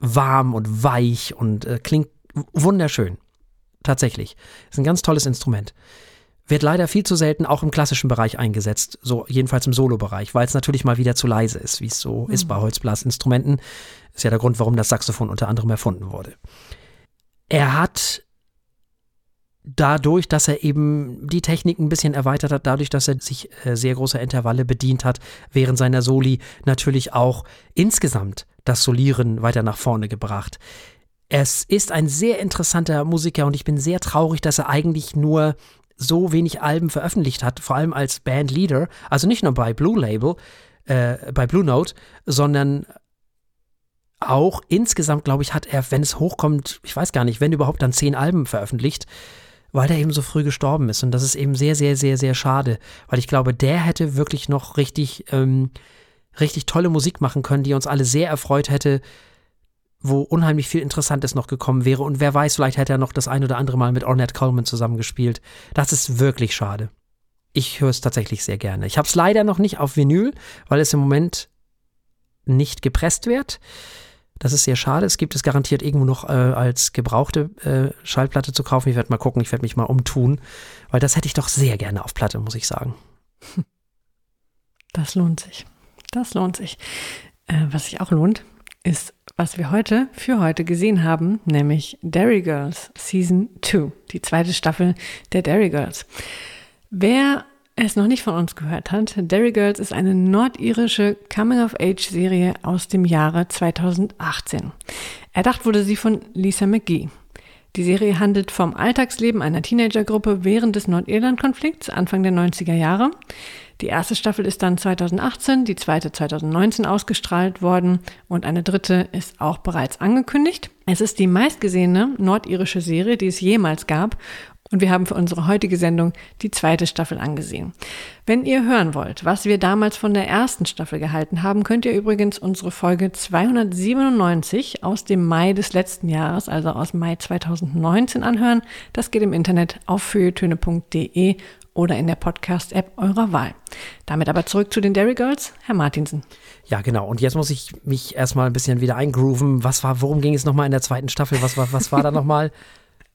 Speaker 1: Warm und weich und äh, klingt wunderschön. Tatsächlich. Ist ein ganz tolles Instrument wird leider viel zu selten auch im klassischen Bereich eingesetzt, so jedenfalls im Solo-Bereich, weil es natürlich mal wieder zu leise ist, wie es so mhm. ist bei Holzblasinstrumenten. Ist ja der Grund, warum das Saxophon unter anderem erfunden wurde. Er hat dadurch, dass er eben die Technik ein bisschen erweitert hat, dadurch, dass er sich äh, sehr großer Intervalle bedient hat, während seiner Soli natürlich auch insgesamt das Solieren weiter nach vorne gebracht. Es ist ein sehr interessanter Musiker und ich bin sehr traurig, dass er eigentlich nur so wenig Alben veröffentlicht hat, vor allem als Bandleader, also nicht nur bei Blue Label, äh, bei Blue Note, sondern auch insgesamt, glaube ich, hat er, wenn es hochkommt, ich weiß gar nicht, wenn überhaupt dann zehn Alben veröffentlicht, weil der eben so früh gestorben ist. Und das ist eben sehr, sehr, sehr, sehr schade, weil ich glaube, der hätte wirklich noch richtig, ähm, richtig tolle Musik machen können, die uns alle sehr erfreut hätte, wo unheimlich viel Interessantes noch gekommen wäre. Und wer weiß, vielleicht hätte er noch das ein oder andere Mal mit Ornette Coleman zusammengespielt. Das ist wirklich schade. Ich höre es tatsächlich sehr gerne. Ich habe es leider noch nicht auf Vinyl, weil es im Moment nicht gepresst wird. Das ist sehr schade. Es gibt es garantiert irgendwo noch äh, als gebrauchte äh, Schallplatte zu kaufen. Ich werde mal gucken, ich werde mich mal umtun, weil das hätte ich doch sehr gerne auf Platte, muss ich sagen.
Speaker 2: Das lohnt sich. Das lohnt sich. Äh, was sich auch lohnt, ist was wir heute für heute gesehen haben, nämlich Dairy Girls Season 2, die zweite Staffel der Dairy Girls. Wer es noch nicht von uns gehört hat, Dairy Girls ist eine nordirische Coming-of-Age-Serie aus dem Jahre 2018. Erdacht wurde sie von Lisa McGee. Die Serie handelt vom Alltagsleben einer Teenagergruppe während des Nordirland-Konflikts Anfang der 90er Jahre. Die erste Staffel ist dann 2018, die zweite 2019 ausgestrahlt worden und eine dritte ist auch bereits angekündigt. Es ist die meistgesehene nordirische Serie, die es jemals gab und wir haben für unsere heutige Sendung die zweite Staffel angesehen. Wenn ihr hören wollt, was wir damals von der ersten Staffel gehalten haben, könnt ihr übrigens unsere Folge 297 aus dem Mai des letzten Jahres, also aus Mai 2019 anhören. Das geht im Internet auf feuilletöne.de oder in der Podcast-App eurer Wahl. Damit aber zurück zu den Dairy Girls, Herr Martinsen.
Speaker 1: Ja, genau. Und jetzt muss ich mich erstmal ein bisschen wieder eingrooven. Was war, worum ging es nochmal in der zweiten Staffel? Was war, was war da <laughs> nochmal?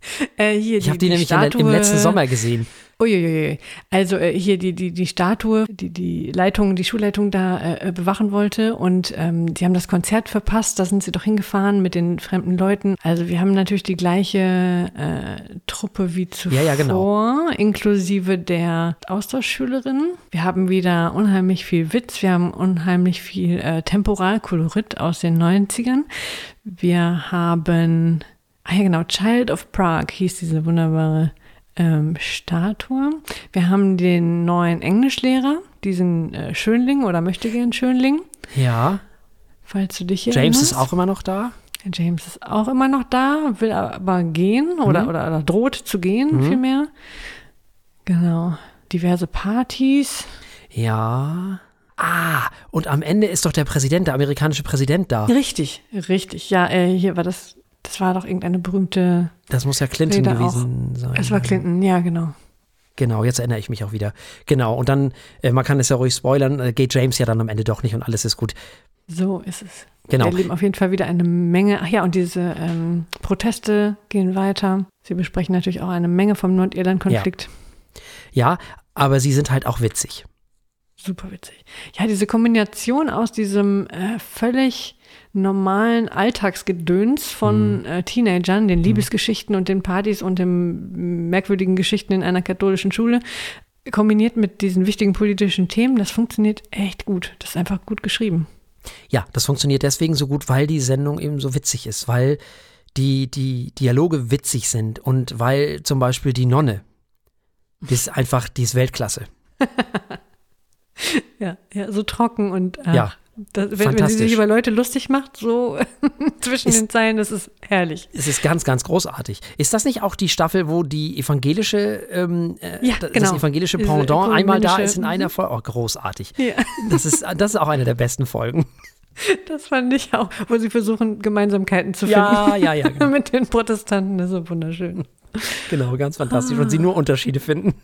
Speaker 1: <laughs>
Speaker 2: Äh, hier,
Speaker 1: ich habe die, die, nämlich Statue, im letzten Sommer gesehen.
Speaker 2: Uiuiui. Also äh, hier die, die, die Statue, die die Leitung, die Schulleitung da äh, bewachen wollte und ähm, die haben das Konzert verpasst, da sind sie doch hingefahren mit den fremden Leuten. Also wir haben natürlich die gleiche äh, Truppe wie zuvor, ja, ja, genau. inklusive der Austauschschülerin. Wir haben wieder unheimlich viel Witz, wir haben unheimlich viel äh, Temporalkolorit aus den 90ern. Wir haben Ah ja, genau, Child of Prague hieß diese wunderbare ähm, Statue. Wir haben den neuen Englischlehrer, diesen äh, Schönling oder möchte gern Schönling.
Speaker 1: Ja.
Speaker 2: Falls du dich
Speaker 1: hier James erinnerst. ist auch immer noch da.
Speaker 2: James ist auch immer noch da, will aber gehen oder, mhm. oder, oder, droht zu gehen, mhm. vielmehr. Genau. Diverse Partys.
Speaker 1: Ja. Ah, und am Ende ist doch der Präsident, der amerikanische Präsident da.
Speaker 2: Richtig, richtig. Ja, äh, hier war das das war doch irgendeine berühmte.
Speaker 1: Das muss ja Clinton Rede gewesen
Speaker 2: auch.
Speaker 1: sein.
Speaker 2: Es war Clinton, ja, genau.
Speaker 1: Genau, jetzt erinnere ich mich auch wieder. Genau, und dann, äh, man kann es ja ruhig spoilern, äh, geht James ja dann am Ende doch nicht und alles ist gut.
Speaker 2: So ist es.
Speaker 1: Genau.
Speaker 2: Wir erleben auf jeden Fall wieder eine Menge. Ach ja, und diese ähm, Proteste gehen weiter. Sie besprechen natürlich auch eine Menge vom Nordirland-Konflikt.
Speaker 1: Ja. ja, aber sie sind halt auch witzig.
Speaker 2: Super witzig. Ja, diese Kombination aus diesem äh, völlig normalen Alltagsgedöns von mhm. äh, Teenagern, den mhm. Liebesgeschichten und den Partys und den merkwürdigen Geschichten in einer katholischen Schule, kombiniert mit diesen wichtigen politischen Themen, das funktioniert echt gut. Das ist einfach gut geschrieben.
Speaker 1: Ja, das funktioniert deswegen so gut, weil die Sendung eben so witzig ist, weil die, die Dialoge witzig sind und weil zum Beispiel die Nonne, die ist einfach, die ist Weltklasse. <laughs> <laughs>
Speaker 2: ja, ja, so trocken und ach, ja. Das, wenn, wenn, sie sich über Leute lustig macht, so <laughs> zwischen ist, den Zeilen, das ist herrlich.
Speaker 1: Es ist ganz, ganz großartig. Ist das nicht auch die Staffel, wo die evangelische, ähm,
Speaker 2: äh, ja,
Speaker 1: das
Speaker 2: genau.
Speaker 1: evangelische Pendant einmal da ist in einer Folge? Oh, großartig. Ja. Das, ist, das ist auch eine der besten Folgen. <laughs>
Speaker 2: Das fand ich auch, wo sie versuchen, Gemeinsamkeiten zu finden.
Speaker 1: Ja, ja, ja. Genau.
Speaker 2: Mit den Protestanten, das ist so wunderschön.
Speaker 1: Genau, ganz fantastisch. Und sie nur Unterschiede finden.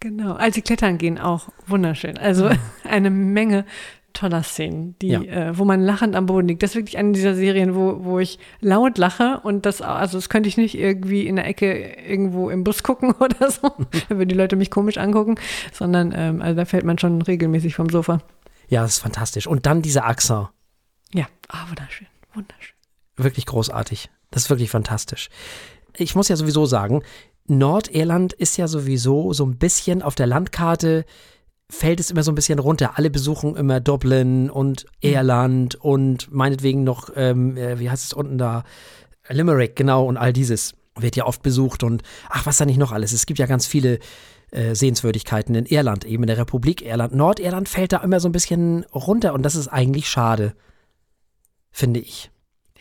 Speaker 2: Genau, als sie klettern gehen, auch wunderschön. Also <laughs> eine Menge toller Szenen, die, ja. äh, wo man lachend am Boden liegt. Das ist wirklich eine dieser Serien, wo, wo ich laut lache und das, also das könnte ich nicht irgendwie in der Ecke irgendwo im Bus <laughs> gucken oder so, <laughs> wenn würden die Leute mich komisch angucken, sondern ähm, also da fällt man schon regelmäßig vom Sofa.
Speaker 1: Ja, das ist fantastisch. Und dann dieser Achser.
Speaker 2: Ja, ah, wunderschön, wunderschön.
Speaker 1: Wirklich großartig. Das ist wirklich fantastisch. Ich muss ja sowieso sagen, Nordirland ist ja sowieso so ein bisschen auf der Landkarte fällt es immer so ein bisschen runter. Alle besuchen immer Dublin und Irland und meinetwegen noch, ähm, äh, wie heißt es unten da, Limerick, genau, und all dieses wird ja oft besucht und ach, was da nicht noch alles. Es gibt ja ganz viele äh, Sehenswürdigkeiten in Irland, eben in der Republik Irland. Nordirland fällt da immer so ein bisschen runter und das ist eigentlich schade, finde ich.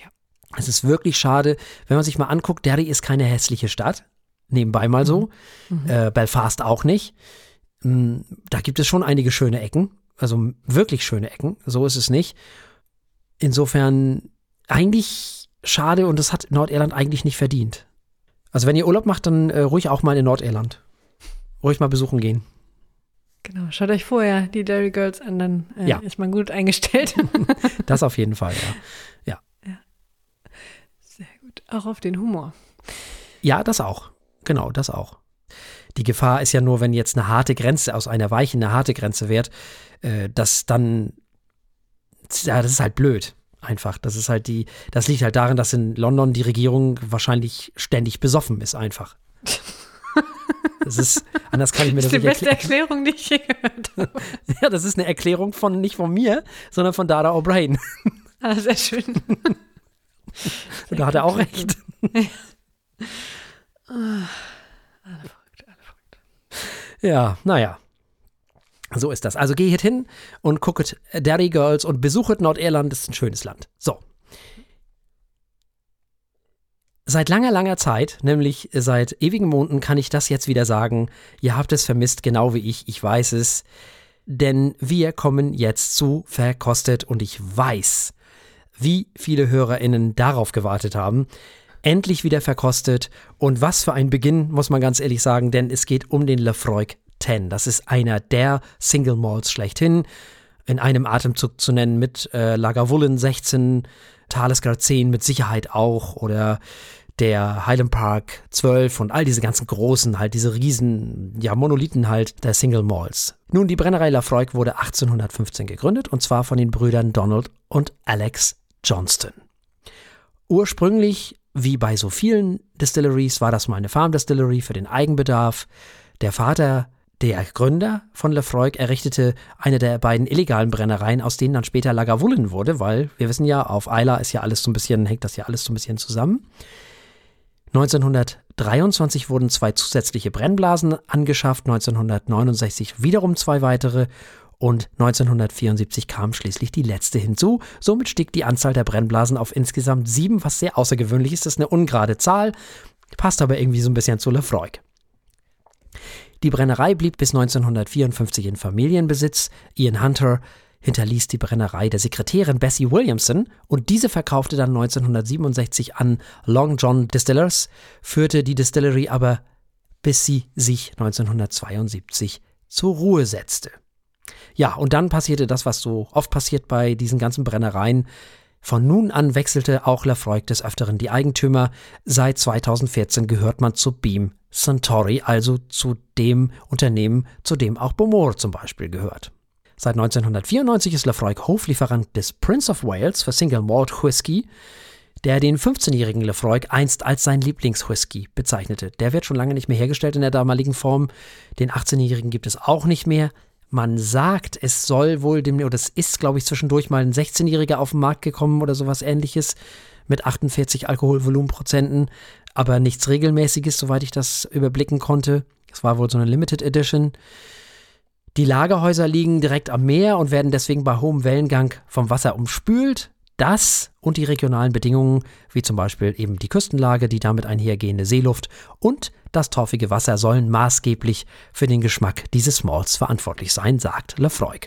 Speaker 1: Ja. Es ist wirklich schade, wenn man sich mal anguckt, Derry ist keine hässliche Stadt, nebenbei mal so. Mhm. mhm. Äh, Belfast auch nicht. Hm, da gibt es schon einige schöne Ecken, also wirklich schöne Ecken, so ist es nicht. Insofern eigentlich schade und das hat Nordirland eigentlich nicht verdient. Also wenn ihr Urlaub macht, dann äh, ruhig auch mal in Nordirland. Ruhig mal besuchen gehen.
Speaker 2: Genau, schaut euch vorher die Dairy Girls an, dann äh, ja. ist man gut eingestellt. <laughs>
Speaker 1: das auf jeden Fall, ja. ja. ja.
Speaker 2: Sehr gut. Auch auf den Humor.
Speaker 1: Ja, das auch. Genau, das auch. Die Gefahr ist ja nur, wenn jetzt eine harte Grenze aus einer weichen eine harte Grenze wird, äh, dass dann, ja, das ist halt blöd. Einfach. Das ist halt die, das liegt halt daran, dass in London die Regierung wahrscheinlich ständig besoffen ist, einfach. Das ist, anders kann ich mir das,
Speaker 2: nicht erklären. Das ist die beste Erklärung, die ich je gehört <laughs>
Speaker 1: habe. Ja, das ist eine Erklärung von, nicht von mir, sondern von Dada O'Brien.
Speaker 2: Ah, sehr schön.
Speaker 1: Und <laughs> da hat er auch recht. Ja. Ja, naja. So ist das. Also geht hin und guckt Derry Girls und besucht Nordirland. Das ist ein schönes Land. So. Seit langer, langer Zeit, nämlich seit ewigen Monaten, kann ich das jetzt wieder sagen. Ihr habt es vermisst, genau wie ich. Ich weiß es. Denn wir kommen jetzt zu verkostet und ich weiß, wie viele HörerInnen darauf gewartet haben endlich wieder verkostet. Und was für ein Beginn, muss man ganz ehrlich sagen, denn es geht um den Lefroy 10. Das ist einer der Single Malls schlechthin. In einem Atemzug zu nennen mit äh, Lagavulin 16, Talisker 10 mit Sicherheit auch oder der Highland Park 12 und all diese ganzen großen, halt diese riesen, ja, Monolithen halt der Single Malls. Nun, die Brennerei Lafroig wurde 1815 gegründet und zwar von den Brüdern Donald und Alex Johnston. Ursprünglich wie bei so vielen Distilleries war das mal eine Farm Distillery für den Eigenbedarf. Der Vater, der Gründer von Lefroy, errichtete eine der beiden illegalen Brennereien, aus denen dann später Lagavulin wurde, weil wir wissen ja, auf Isla ist ja alles so ein bisschen, hängt das ja alles so ein bisschen zusammen. 1923 wurden zwei zusätzliche Brennblasen angeschafft, 1969 wiederum zwei weitere und 1974 kam schließlich die letzte hinzu. Somit stieg die Anzahl der Brennblasen auf insgesamt sieben, was sehr außergewöhnlich ist. Das ist eine ungerade Zahl, passt aber irgendwie so ein bisschen zu Lefroy. Die Brennerei blieb bis 1954 in Familienbesitz. Ian Hunter hinterließ die Brennerei der Sekretärin Bessie Williamson und diese verkaufte dann 1967 an Long John Distillers, führte die Distillery aber bis sie sich 1972 zur Ruhe setzte. Ja, und dann passierte das, was so oft passiert bei diesen ganzen Brennereien. Von nun an wechselte auch Lafroig des Öfteren die Eigentümer. Seit 2014 gehört man zu Beam Centauri, also zu dem Unternehmen, zu dem auch Beaumont zum Beispiel gehört. Seit 1994 ist Lafroig Hoflieferant des Prince of Wales für Single Malt Whisky, der den 15-jährigen Lefroy einst als sein Lieblingswhisky bezeichnete. Der wird schon lange nicht mehr hergestellt in der damaligen Form. Den 18-jährigen gibt es auch nicht mehr. Man sagt, es soll wohl dem, oder es ist, glaube ich, zwischendurch mal ein 16-Jähriger auf den Markt gekommen oder sowas ähnliches mit 48 Alkoholvolumenprozenten, aber nichts Regelmäßiges, soweit ich das überblicken konnte. Es war wohl so eine Limited Edition. Die Lagerhäuser liegen direkt am Meer und werden deswegen bei hohem Wellengang vom Wasser umspült. Das und die regionalen Bedingungen, wie zum Beispiel eben die Küstenlage, die damit einhergehende Seeluft und das torfige Wasser sollen maßgeblich für den Geschmack dieses Malts verantwortlich sein, sagt Lefroy.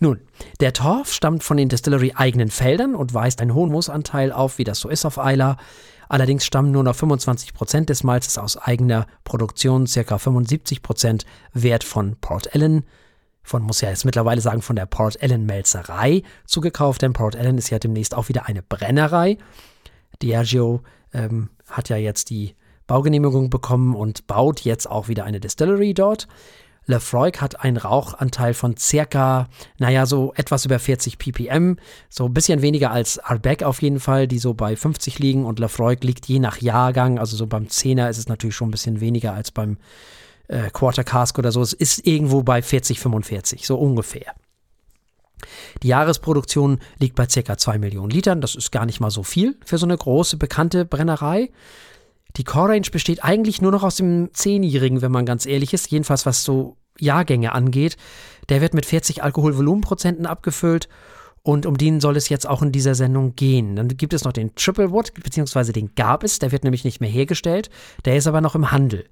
Speaker 1: Nun, der Torf stammt von den Distillery eigenen Feldern und weist einen hohen Moosanteil auf, wie das so ist auf Isla. Allerdings stammen nur noch 25 Prozent des Malzes aus eigener Produktion, circa 75 Prozent Wert von Port Ellen von, muss ja jetzt mittlerweile sagen, von der Port Ellen Melzerei zugekauft, denn Port Ellen ist ja demnächst auch wieder eine Brennerei. Diageo ähm, hat ja jetzt die Baugenehmigung bekommen und baut jetzt auch wieder eine Distillery dort. Lefroy hat einen Rauchanteil von circa, naja, so etwas über 40 ppm, so ein bisschen weniger als Arbeck auf jeden Fall, die so bei 50 liegen und Lefroy liegt je nach Jahrgang, also so beim 10er ist es natürlich schon ein bisschen weniger als beim äh, Quarter Cask oder so. Es ist irgendwo bei 40, 45, so ungefähr. Die Jahresproduktion liegt bei ca. 2 Millionen Litern. Das ist gar nicht mal so viel für so eine große, bekannte Brennerei. Die Core Range besteht eigentlich nur noch aus dem Zehnjährigen, wenn man ganz ehrlich ist. Jedenfalls was so Jahrgänge angeht. Der wird mit 40 Alkoholvolumenprozenten abgefüllt und um den soll es jetzt auch in dieser Sendung gehen. Dann gibt es noch den Triple Wood, beziehungsweise den gab es, der wird nämlich nicht mehr hergestellt. Der ist aber noch im Handel.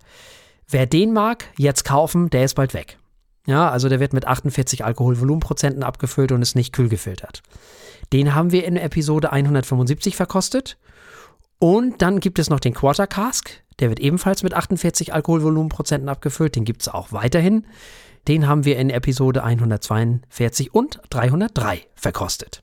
Speaker 1: Wer den mag, jetzt kaufen, der ist bald weg. Ja, also der wird mit 48 Alkoholvolumenprozenten abgefüllt und ist nicht kühl gefiltert. Den haben wir in Episode 175 verkostet. Und dann gibt es noch den Quarter Cask. Der wird ebenfalls mit 48 Alkoholvolumenprozenten abgefüllt. Den gibt es auch weiterhin. Den haben wir in Episode 142 und 303 verkostet.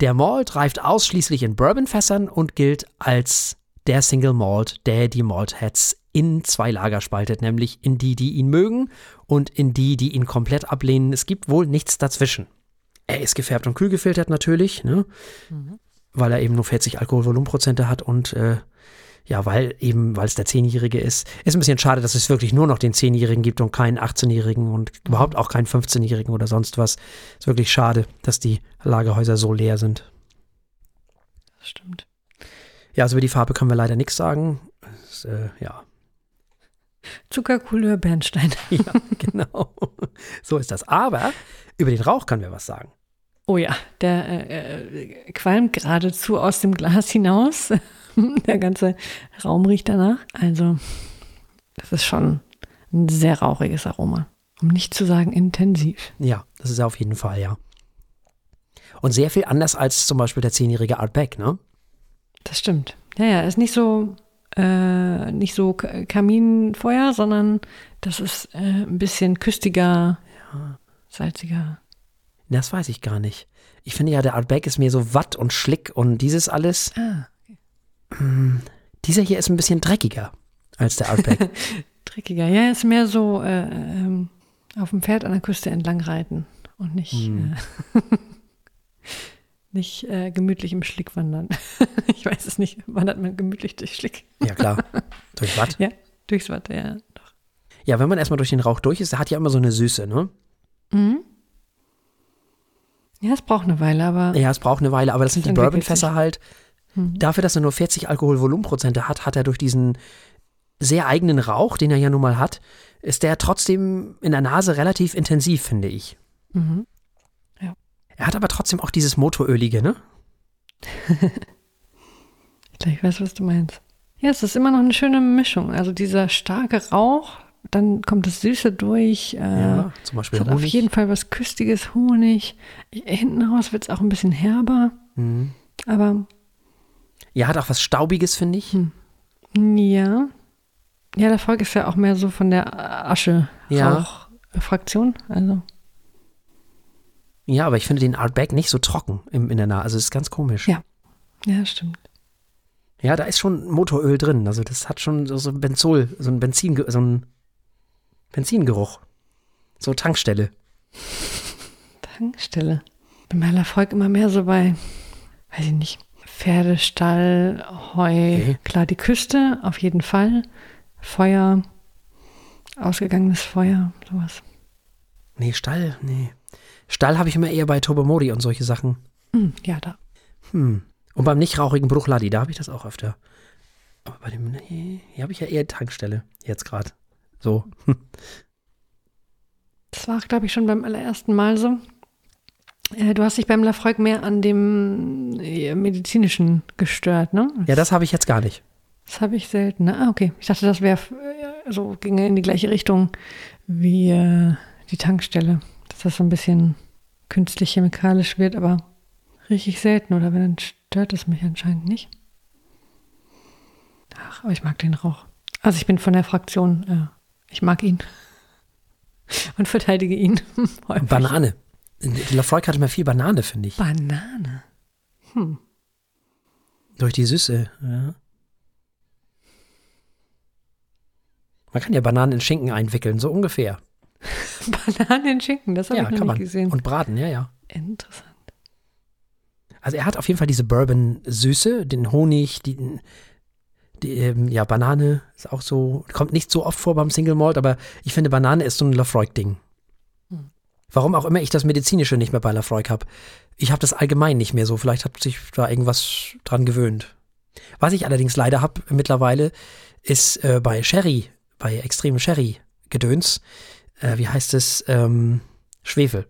Speaker 1: Der Malt reift ausschließlich in Bourbonfässern und gilt als der Single Malt, der die Malt Heads in zwei Lager spaltet, nämlich in die, die ihn mögen und in die, die ihn komplett ablehnen. Es gibt wohl nichts dazwischen. Er ist gefärbt und kühl gefiltert natürlich, ne? Mhm. weil er eben nur 40 Alkoholvolumenprozente hat und äh, ja, weil eben, weil es der Zehnjährige ist. Ist ein bisschen schade, dass es wirklich nur noch den Zehnjährigen gibt und keinen 18-Jährigen und überhaupt auch keinen 15-Jährigen oder sonst was. Ist wirklich schade, dass die Lagerhäuser so leer sind.
Speaker 2: Das stimmt.
Speaker 1: Ja, also über die Farbe können wir leider nichts sagen. Das, äh, ja,
Speaker 2: Zuckercouleur Bernstein. <laughs>
Speaker 1: ja, genau. So ist das. Aber über den Rauch können wir was sagen.
Speaker 2: Oh ja, der äh, äh qualmt geradezu aus dem Glas hinaus. <laughs> der ganze Raum riecht danach. Also, das ist schon ein sehr rauchiges Aroma. Um nicht zu sagen intensiv.
Speaker 1: Ja, das ist auf jeden Fall, ja. Und sehr viel anders als zum Beispiel der zehnjährige Artback, ne?
Speaker 2: Das stimmt. Ja, ja, ist nicht so äh, nicht so Kaminfeuer, sondern das ist äh, ein bisschen küstiger, ja, salziger.
Speaker 1: Das weiß ich gar nicht. Ich finde ja, der Outback ist mehr so Watt und Schlick und dieses alles. Ah, okay. Hm, dieser hier ist ein bisschen dreckiger als der Outback. <laughs>
Speaker 2: dreckiger, ja, ist mehr so äh, ähm, auf dem Pferd an der Küste entlang reiten und nicht. Hm. <laughs> Nicht äh, gemütlich im Schlick wandern. <laughs> ich weiß es nicht. Wandert man gemütlich durch Schlick?
Speaker 1: ja, klar. Durch Watt? <laughs>
Speaker 2: Ja, durchs Watt, ja, doch.
Speaker 1: Ja, wenn man erstmal durch den Rauch durch ist, der hat ja immer so eine Süße, ne? Mhm.
Speaker 2: Ja, es braucht eine Weile, aber.
Speaker 1: Ja, es braucht eine Weile, aber das sind die Bourbonfässer halt. Mhm. Dafür, dass er nur 40 Alkoholvolumenprozente hat, hat er durch diesen sehr eigenen Rauch, den er ja nun mal hat, ist der trotzdem in der Nase relativ intensiv, finde ich. Mhm. Er hat aber trotzdem auch dieses Motorölige, ne? <laughs>
Speaker 2: ich weiß, was du meinst. Ja, es ist immer noch eine schöne Mischung. Also dieser starke Rauch, dann kommt das Süße durch. Äh, ja,
Speaker 1: zum Beispiel
Speaker 2: es hat Honig. auf jeden Fall was Küstiges, Honig. Hinten raus wird es auch ein bisschen herber. Mhm. Aber.
Speaker 1: Ja, hat auch was Staubiges, finde ich. Hm.
Speaker 2: Ja. Ja, der Volk ist ja auch mehr so von der Asche-Fraktion. Ja. Also.
Speaker 1: Ja, aber ich finde den Artback nicht so trocken im, in der Nase. Also, es ist ganz komisch.
Speaker 2: Ja. Ja, stimmt.
Speaker 1: Ja, da ist schon Motoröl drin. Also, das hat schon so, so ein Benzol, so ein Benzin, so ein Benzingeruch. So Tankstelle.
Speaker 2: Tankstelle. Bei meiner Erfolg immer mehr so bei, weiß ich nicht, Pferdestall, Heu.
Speaker 1: Okay.
Speaker 2: Klar, die Küste, auf jeden Fall. Feuer, ausgegangenes Feuer, sowas.
Speaker 1: Nee, Stall, nee. Stall habe ich immer eher bei Tobomori und solche Sachen.
Speaker 2: Hm, ja, da.
Speaker 1: Hm. Und beim nicht rauchigen Bruchladi, da habe ich das auch öfter. Aber bei dem, nee, hier habe ich ja eher Tankstelle, jetzt gerade. So. <laughs>
Speaker 2: Das war, glaube ich, schon beim allerersten Mal so. Äh, Du hast dich beim Lafroig mehr an dem äh, medizinischen gestört, ne?
Speaker 1: Ja, das habe ich jetzt gar nicht.
Speaker 2: Das habe ich selten. Ne? Ah, okay. Ich dachte, das wäre äh, so, ginge in die gleiche Richtung wie äh, die Tankstelle. Dass das so ein bisschen künstlich chemikalisch wird, aber richtig selten. Oder wenn, dann stört es mich anscheinend nicht. Ach, aber ich mag den Rauch. Also ich bin von der Fraktion, äh, ich mag ihn. <laughs> Und verteidige ihn. <laughs> häufig.
Speaker 1: Banane. Die Lafroig hatte mal viel Banane, finde ich.
Speaker 2: Banane. Hm.
Speaker 1: Durch die Süße, ja. Man kann ja Bananen in Schinken einwickeln, so ungefähr. <laughs>
Speaker 2: Bananen in Schinken, das habe
Speaker 1: Ja,
Speaker 2: ich noch
Speaker 1: kann
Speaker 2: nicht
Speaker 1: man.
Speaker 2: gesehen.
Speaker 1: Und braten, ja, ja.
Speaker 2: Interessant.
Speaker 1: Also er hat auf jeden Fall diese Bourbon-Süße, den Honig, die, die ähm, ja, Banane ist auch so, kommt nicht so oft vor beim Single Malt, aber ich finde, Banane ist so ein Lafroig-Ding.
Speaker 2: Hm.
Speaker 1: Warum auch immer ich das Medizinische nicht mehr bei Lafroig habe. Ich habe das allgemein nicht mehr so. Vielleicht hat sich da irgendwas dran gewöhnt. Was ich allerdings leider habe mittlerweile, ist äh, bei Sherry, bei extremem Sherry-Gedöns, äh, wie heißt es, ähm, Schwefel.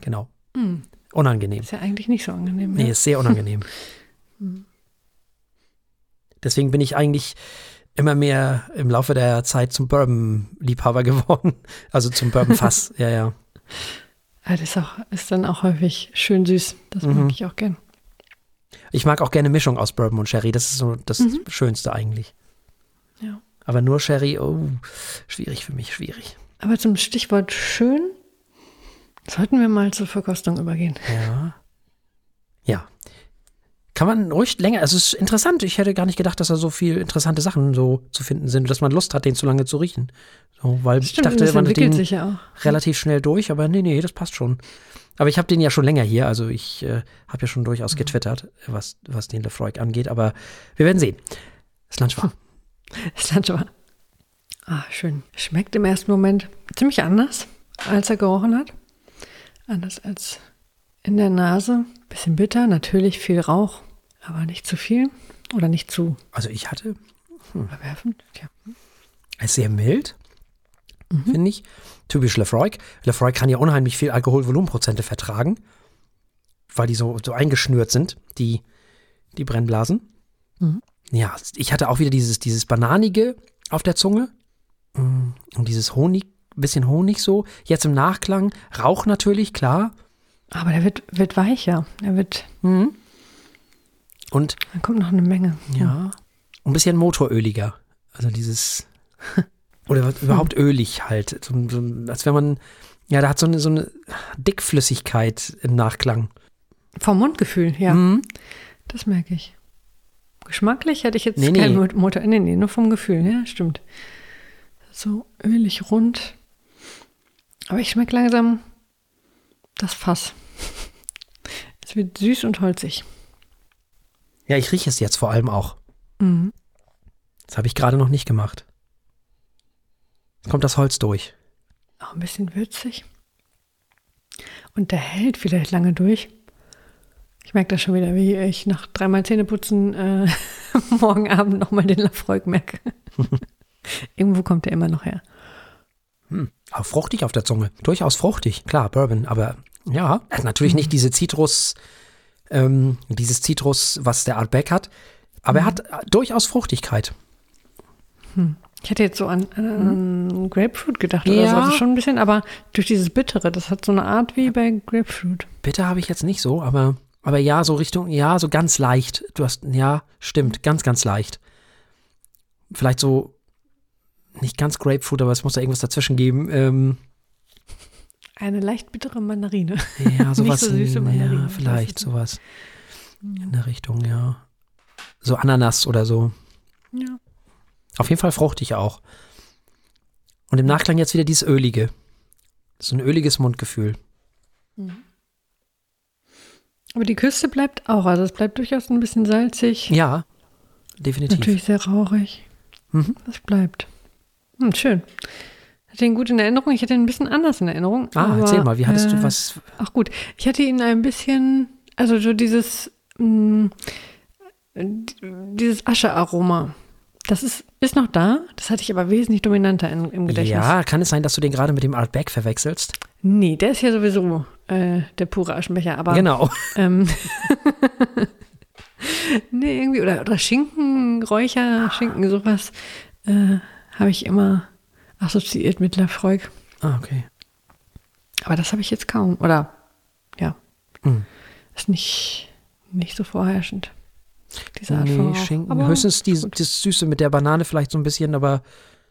Speaker 1: Genau.
Speaker 2: Hm.
Speaker 1: Unangenehm.
Speaker 2: Ist ja eigentlich nicht so angenehm.
Speaker 1: Nee,
Speaker 2: ne?
Speaker 1: ist sehr unangenehm. <laughs> Deswegen bin ich eigentlich immer mehr im Laufe der Zeit zum Bourbon-Liebhaber geworden. <laughs> Also zum Bourbon-Fass. <laughs> ja, ja.
Speaker 2: Ah, das ist, auch, ist dann auch häufig schön süß. Das
Speaker 1: Mhm.
Speaker 2: mag ich auch gern.
Speaker 1: Ich mag auch gerne Mischung aus Bourbon und Sherry. Das ist so das
Speaker 2: Mhm.
Speaker 1: Schönste eigentlich.
Speaker 2: Ja.
Speaker 1: Aber nur Sherry, oh, schwierig für mich, schwierig.
Speaker 2: Aber zum Stichwort schön sollten wir mal zur Verkostung übergehen.
Speaker 1: Ja. Ja. Kann man ruhig länger, also es ist interessant. Ich hätte gar nicht gedacht, dass da so viel interessante Sachen so zu finden sind, dass man Lust hat, den zu lange zu riechen. So, weil ich
Speaker 2: Stimmt,
Speaker 1: dachte,
Speaker 2: das
Speaker 1: man hat den
Speaker 2: sich ja auch.
Speaker 1: relativ schnell durch, aber nee, nee, das passt schon. Aber ich habe den ja schon länger hier, also ich äh, habe ja schon
Speaker 2: Mhm.
Speaker 1: durchaus getwittert, was, was den Lefroy angeht, aber wir werden sehen. Das Lunch war. <laughs>
Speaker 2: Das Lunch war. Ah, schön. Schmeckt im ersten Moment ziemlich anders, als er gerochen hat. Anders als in der Nase. Bisschen bitter, natürlich viel Rauch, aber nicht zu viel. Oder nicht zu
Speaker 1: Also ich hatte,
Speaker 2: verwerfend. Tja.
Speaker 1: er ist sehr mild, finde ich. Typisch Lefroy. Lefroy kann ja unheimlich viel Alkoholvolumenprozente vertragen, weil die so, so eingeschnürt sind, die, die Brennblasen.
Speaker 2: Mhm.
Speaker 1: Ja, ich hatte auch wieder dieses, dieses Bananige auf der Zunge und dieses Honig, bisschen Honig so. Jetzt im Nachklang, Rauch natürlich, klar.
Speaker 2: Aber der wird, wird weicher. Er wird,
Speaker 1: Mhm. Und
Speaker 2: da kommt noch eine Menge.
Speaker 1: ja, ein bisschen motoröliger. Also dieses, <laughs> oder überhaupt ölig halt. So, so, als wenn man, ja, da hat so eine, so eine Dickflüssigkeit im Nachklang.
Speaker 2: Vom Mundgefühl, ja.
Speaker 1: Mhm.
Speaker 2: Das merke ich. Geschmacklich hätte ich jetzt
Speaker 1: Nee,
Speaker 2: keinen
Speaker 1: nee.
Speaker 2: Mot- Motor. Nee, nee, nur vom Gefühl, ja, stimmt. So ölig rund. Aber ich schmecke langsam das Fass. <laughs> Es wird süß und holzig.
Speaker 1: Ja, ich rieche es jetzt vor allem auch.
Speaker 2: Mhm.
Speaker 1: Das habe ich gerade noch nicht gemacht. Jetzt kommt das Holz durch.
Speaker 2: Auch ein bisschen würzig. Und der hält vielleicht lange durch. Ich merke das schon wieder, wie ich nach dreimal Zähneputzen äh, <laughs> morgen Abend nochmal den Lafroig merke. <laughs> Irgendwo kommt der immer noch her.
Speaker 1: Hm, aber fruchtig auf der Zunge. Durchaus fruchtig. Klar, Bourbon, aber ja, er hat natürlich nicht diese Zitrus, ähm, dieses Zitrus, was der Artback hat. Aber er hat äh, durchaus Fruchtigkeit.
Speaker 2: Ich hätte jetzt so an, an Grapefruit gedacht oder so.
Speaker 1: Ja.
Speaker 2: Also schon ein bisschen, aber durch dieses Bittere, das hat so eine Art wie bei Grapefruit.
Speaker 1: Bitte habe ich jetzt nicht so, aber, aber ja, so Richtung, ja, so ganz leicht. Du hast, ja, stimmt, ganz, ganz leicht. Vielleicht so, nicht ganz Grapefruit, aber es muss da irgendwas dazwischen geben. Ähm,
Speaker 2: Eine leicht bittere Mandarine.
Speaker 1: Ja, <laughs> sowas.
Speaker 2: so süße
Speaker 1: in-
Speaker 2: Mandarine.
Speaker 1: ja, vielleicht sowas in der Richtung, ja. So Ananas oder so.
Speaker 2: Ja.
Speaker 1: Auf jeden Fall fruchtig auch. Und im Nachklang jetzt wieder dieses Ölige. So ein öliges Mundgefühl.
Speaker 2: Aber die Küste bleibt auch, also es bleibt durchaus ein bisschen salzig.
Speaker 1: Ja, definitiv.
Speaker 2: Natürlich sehr rauchig.
Speaker 1: Mhm.
Speaker 2: Das bleibt. Hm, schön. Hatte ihn gut in Erinnerung. Ich hatte ihn ein bisschen anders in Erinnerung.
Speaker 1: Ah,
Speaker 2: aber,
Speaker 1: erzähl mal, wie hattest
Speaker 2: äh,
Speaker 1: du was?
Speaker 2: Ach gut, ich hatte ihn ein bisschen, also so dieses, mh, dieses Aschearoma. Das ist, ist noch da, das hatte ich aber wesentlich dominanter in, im Gedächtnis.
Speaker 1: Ja, kann es sein, dass du den gerade mit dem Art Beck verwechselst?
Speaker 2: Nee, der ist ja sowieso äh, der pure Aschenbecher, aber
Speaker 1: Genau. <laughs>
Speaker 2: ähm, <laughs> nee, irgendwie, oder, oder Schinken, Räucher, Schinken, sowas äh, habe ich immer assoziiert mit Lafroig.
Speaker 1: Ah, okay.
Speaker 2: Aber das habe ich jetzt kaum. Oder ja,
Speaker 1: Hm.
Speaker 2: ist nicht, nicht so vorherrschend. Diese Art von
Speaker 1: Nee,
Speaker 2: Rauch.
Speaker 1: Schinken.
Speaker 2: Aber
Speaker 1: Höchstens die, das Süße mit der Banane vielleicht so ein bisschen, aber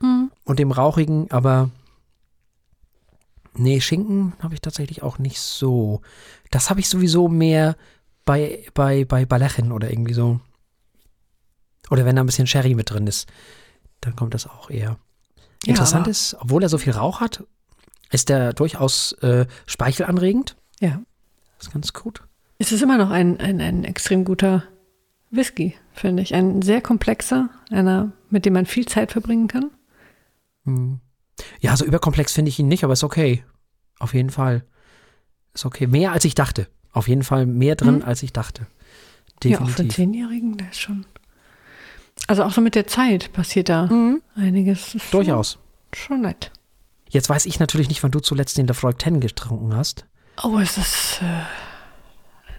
Speaker 2: Hm.
Speaker 1: und dem Rauchigen, aber nee, Schinken habe ich tatsächlich auch nicht so. Das habe ich sowieso mehr bei, bei, bei Balechen oder irgendwie so. Oder wenn da ein bisschen Sherry mit drin ist, dann kommt das auch eher.
Speaker 2: Ja,
Speaker 1: Interessant ist, obwohl er so viel Rauch hat, ist der durchaus äh, speichelanregend.
Speaker 2: Ja.
Speaker 1: Das ist ganz gut.
Speaker 2: Es ist immer noch ein, ein, ein extrem guter Whisky, finde ich. Ein sehr komplexer, einer, mit dem man viel Zeit verbringen kann.
Speaker 1: Hm. Ja, so überkomplex finde ich ihn nicht, aber ist okay. Auf jeden Fall. Ist okay. Mehr als ich dachte. Auf jeden Fall mehr drin,
Speaker 2: Mhm.
Speaker 1: als ich dachte.
Speaker 2: Ja, auch für einen
Speaker 1: Definitiv.
Speaker 2: Zehnjährigen, der ist schon. Also auch so mit der Zeit passiert da einiges. Ist schon-
Speaker 1: Durchaus.
Speaker 2: Schon nett.
Speaker 1: Jetzt weiß ich natürlich nicht, wann du zuletzt den Lafroig 10 getrunken hast.
Speaker 2: Oh, es ist äh,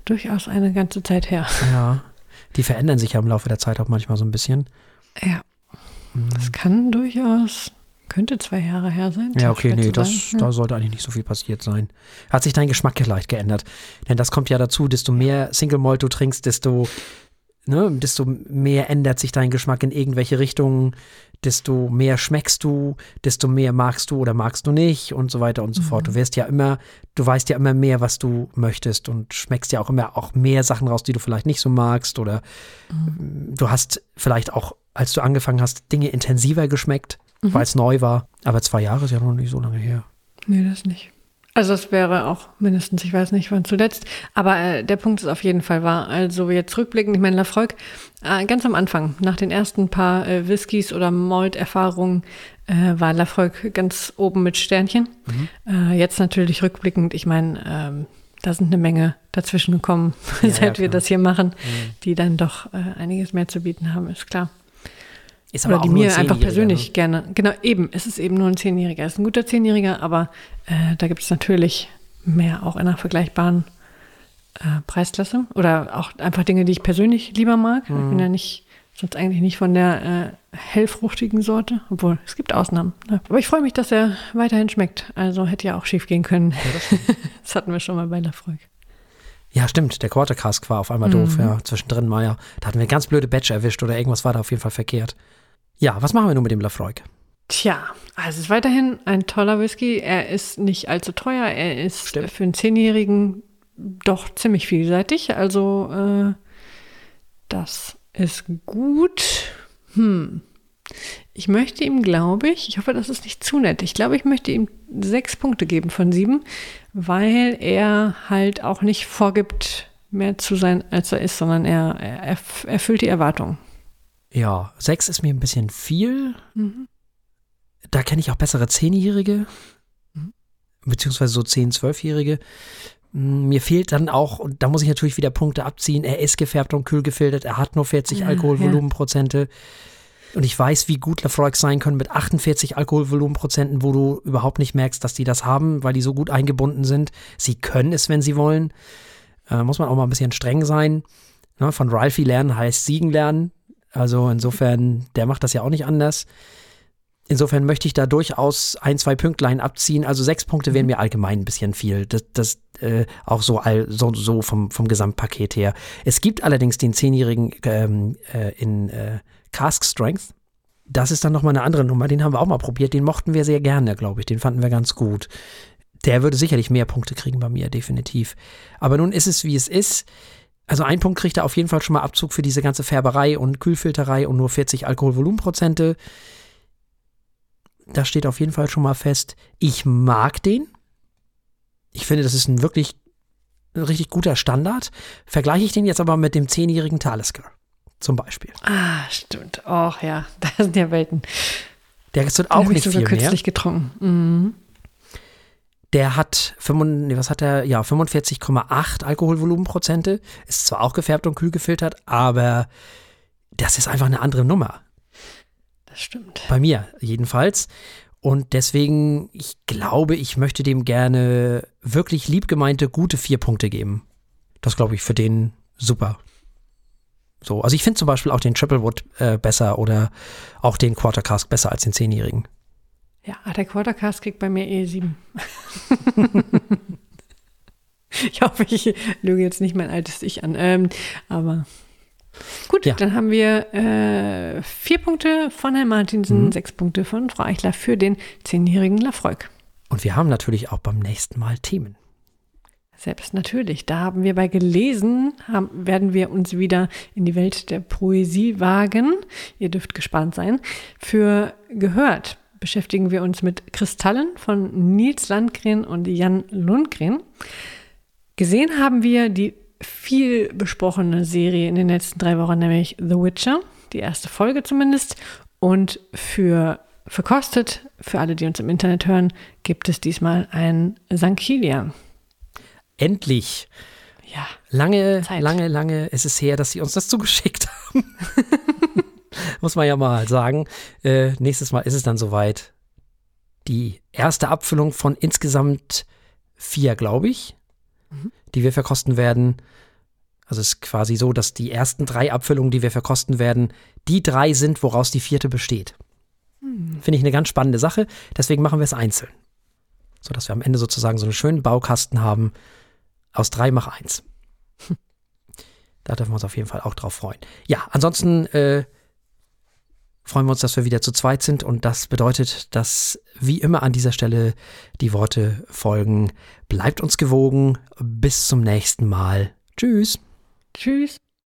Speaker 2: durchaus eine ganze Zeit her. <laughs>
Speaker 1: Ja. Die verändern sich ja im Laufe der Zeit auch manchmal so ein bisschen.
Speaker 2: Ja. Das kann durchaus, könnte zwei Jahre her sein.
Speaker 1: Ja, okay, nee, das,
Speaker 2: sagen.
Speaker 1: da sollte eigentlich nicht so viel passiert sein. Hat sich dein Geschmack vielleicht geändert? Denn das kommt ja dazu, desto mehr Single Malt du trinkst, desto, ne, desto mehr ändert sich dein Geschmack in irgendwelche Richtungen, desto mehr schmeckst du, desto mehr magst du oder magst du nicht und so weiter und so fort. Du wirst ja immer, du weißt ja immer mehr, was du möchtest und schmeckst ja auch immer auch mehr Sachen raus, die du vielleicht nicht so magst oder du hast vielleicht auch, als du angefangen hast, Dinge intensiver geschmeckt, weil es neu war. Aber zwei Jahre ist ja noch nicht so lange her.
Speaker 2: Nee, das nicht. Also das wäre auch mindestens, ich weiß nicht wann zuletzt, aber äh, der Punkt ist auf jeden Fall wahr. Also jetzt rückblickend, ich meine, Lafroig, äh, ganz am Anfang, nach den ersten paar äh, Whiskys oder Malt-Erfahrungen, äh, war Lafroig ganz oben mit Sternchen. Äh, jetzt natürlich rückblickend, ich meine, ähm, da sind eine Menge dazwischen gekommen, <laughs>
Speaker 1: Ja,
Speaker 2: seit
Speaker 1: ja,
Speaker 2: wir das hier machen, die dann doch äh, einiges mehr zu bieten haben, ist klar.
Speaker 1: Ist
Speaker 2: Oder
Speaker 1: aber
Speaker 2: die
Speaker 1: auch nur
Speaker 2: mir
Speaker 1: ein
Speaker 2: einfach persönlich
Speaker 1: Ne?
Speaker 2: gerne. Genau, eben. Es ist eben nur ein Zehnjähriger. Es ist ein guter Zehnjähriger, aber äh, da gibt es natürlich mehr auch in einer vergleichbaren äh, Preisklasse. Oder auch einfach Dinge, die ich persönlich lieber mag. Ich
Speaker 1: Mhm.
Speaker 2: bin ja nicht, sonst eigentlich nicht von der äh, hellfruchtigen Sorte. Obwohl, es gibt Ausnahmen. Ne? Aber ich freue mich, dass er weiterhin schmeckt. Also hätte ja auch schief gehen können. <laughs> das hatten wir schon mal bei Lafroig.
Speaker 1: Ja, stimmt. Der Quarter Cask war auf einmal
Speaker 2: Mhm.
Speaker 1: doof. Ja, zwischendrin mal ja. Da hatten wir ganz blöde Batch erwischt oder irgendwas war da auf jeden Fall verkehrt. Ja, was machen wir nun mit dem Lafroig?
Speaker 2: Tja, also es ist weiterhin ein toller Whisky. Er ist nicht allzu teuer. Er ist
Speaker 1: Stimmt.
Speaker 2: für einen Zehnjährigen doch ziemlich vielseitig. Also äh, das ist gut. Hm. Ich möchte ihm, glaube ich, ich hoffe, das ist nicht zu nett. Ich glaube, ich möchte ihm sechs Punkte geben von sieben, weil er halt auch nicht vorgibt, mehr zu sein, als er ist, sondern er, er erf- erfüllt die Erwartungen.
Speaker 1: Ja, sechs ist mir ein bisschen viel.
Speaker 2: Mhm.
Speaker 1: Da kenne ich auch bessere Zehnjährige, beziehungsweise so zehn, zwölfjährige. Mm, Mir fehlt dann auch, und da muss ich natürlich wieder Punkte abziehen, er ist gefärbt und kühl gefiltert, er hat nur 40
Speaker 2: Ja,
Speaker 1: Alkoholvolumenprozente. Und ich weiß, wie gut Lafroigs sein können mit 48 Alkoholvolumenprozenten, wo du überhaupt nicht merkst, dass die das haben, weil die so gut eingebunden sind. Sie können es, wenn sie wollen. Äh, muss man auch mal ein bisschen streng sein. Ne, von Ralphie lernen heißt siegen lernen. Also insofern, der macht das ja auch nicht anders. Insofern möchte ich da durchaus ein, zwei Pünktlein abziehen. Also sechs Punkte wären mir allgemein ein bisschen viel. Das, das äh, auch so, all, so, so vom, vom Gesamtpaket her. Es gibt allerdings den zehnjährigen ähm, äh, in äh, Cask Strength. Das ist dann nochmal eine andere Nummer. Den haben wir auch mal probiert. Den mochten wir sehr gerne, glaube ich. Den fanden wir ganz gut. Der würde sicherlich mehr Punkte kriegen bei mir, definitiv. Aber nun ist es, wie es ist. Also ein Punkt kriegt er auf jeden Fall schon mal Abzug für diese ganze Färberei und Kühlfilterei und nur 40 Alkoholvolumenprozente. Das steht auf jeden Fall schon mal fest. Ich mag den. Ich finde, das ist ein wirklich ein richtig guter Standard. Vergleiche ich den jetzt aber mit dem zehnjährigen Talisker zum Beispiel.
Speaker 2: Ah, stimmt. Och ja, <laughs> da sind ja Welten.
Speaker 1: Der ist auch nicht viel
Speaker 2: kürzlich
Speaker 1: mehr.
Speaker 2: getrunken. Mhm.
Speaker 1: Der hat, 5, nee, was hat er? Ja, 45,8 Alkoholvolumenprozente. Ist zwar auch gefärbt und kühl gefiltert, aber das ist einfach eine andere Nummer.
Speaker 2: Das stimmt.
Speaker 1: Bei mir jedenfalls. Und deswegen, ich glaube, ich möchte dem gerne wirklich liebgemeinte, gute vier Punkte geben. Das glaube ich für den super. So, also ich finde zum Beispiel auch den Triple Wood äh, besser oder auch den Quarter Cask besser als den Zehnjährigen.
Speaker 2: Ja, der Quarter Cask kriegt bei mir eh sieben. <laughs> <laughs> ich hoffe, ich lüge jetzt nicht mein altes Ich an. Ähm, aber gut,
Speaker 1: Ja.
Speaker 2: dann haben wir äh, vier Punkte von Herrn Martinsen,
Speaker 1: Mhm.
Speaker 2: sechs Punkte von Frau Eichler für den zehnjährigen Lafroig.
Speaker 1: Und wir haben natürlich auch beim nächsten Mal Themen.
Speaker 2: Selbst natürlich. Da haben wir bei gelesen, haben, werden wir uns wieder in die Welt der Poesie wagen. Ihr dürft gespannt sein. Für gehört beschäftigen wir uns mit Kristallen von Nils Landgren und Jan Lundgren. Gesehen haben wir die viel besprochene Serie in den letzten drei Wochen, nämlich The Witcher, die erste Folge zumindest. Und für verkostet, für alle, die uns im Internet hören, gibt es diesmal ein Sankilia.
Speaker 1: Endlich.
Speaker 2: Ja,
Speaker 1: Lange,
Speaker 2: Zeit.
Speaker 1: lange, lange ist es her, dass sie uns das zugeschickt haben. <laughs> <laughs> Muss man ja mal sagen. Äh, nächstes Mal ist es dann soweit. Die erste Abfüllung von insgesamt vier, glaube ich, die wir verkosten werden. Also es ist quasi so, dass die ersten drei Abfüllungen, die wir verkosten werden, die drei sind, woraus die vierte besteht. Finde ich eine ganz spannende Sache. Deswegen machen wir es einzeln. Sodass wir am Ende sozusagen so einen schönen Baukasten haben aus drei mach eins. <laughs> Da dürfen wir uns auf jeden Fall auch drauf freuen. Ja, ansonsten äh, freuen wir uns, dass wir wieder zu zweit sind und das bedeutet, dass wie immer an dieser Stelle die Worte folgen. Bleibt uns gewogen. Bis zum nächsten Mal. Tschüss.
Speaker 2: tschüss.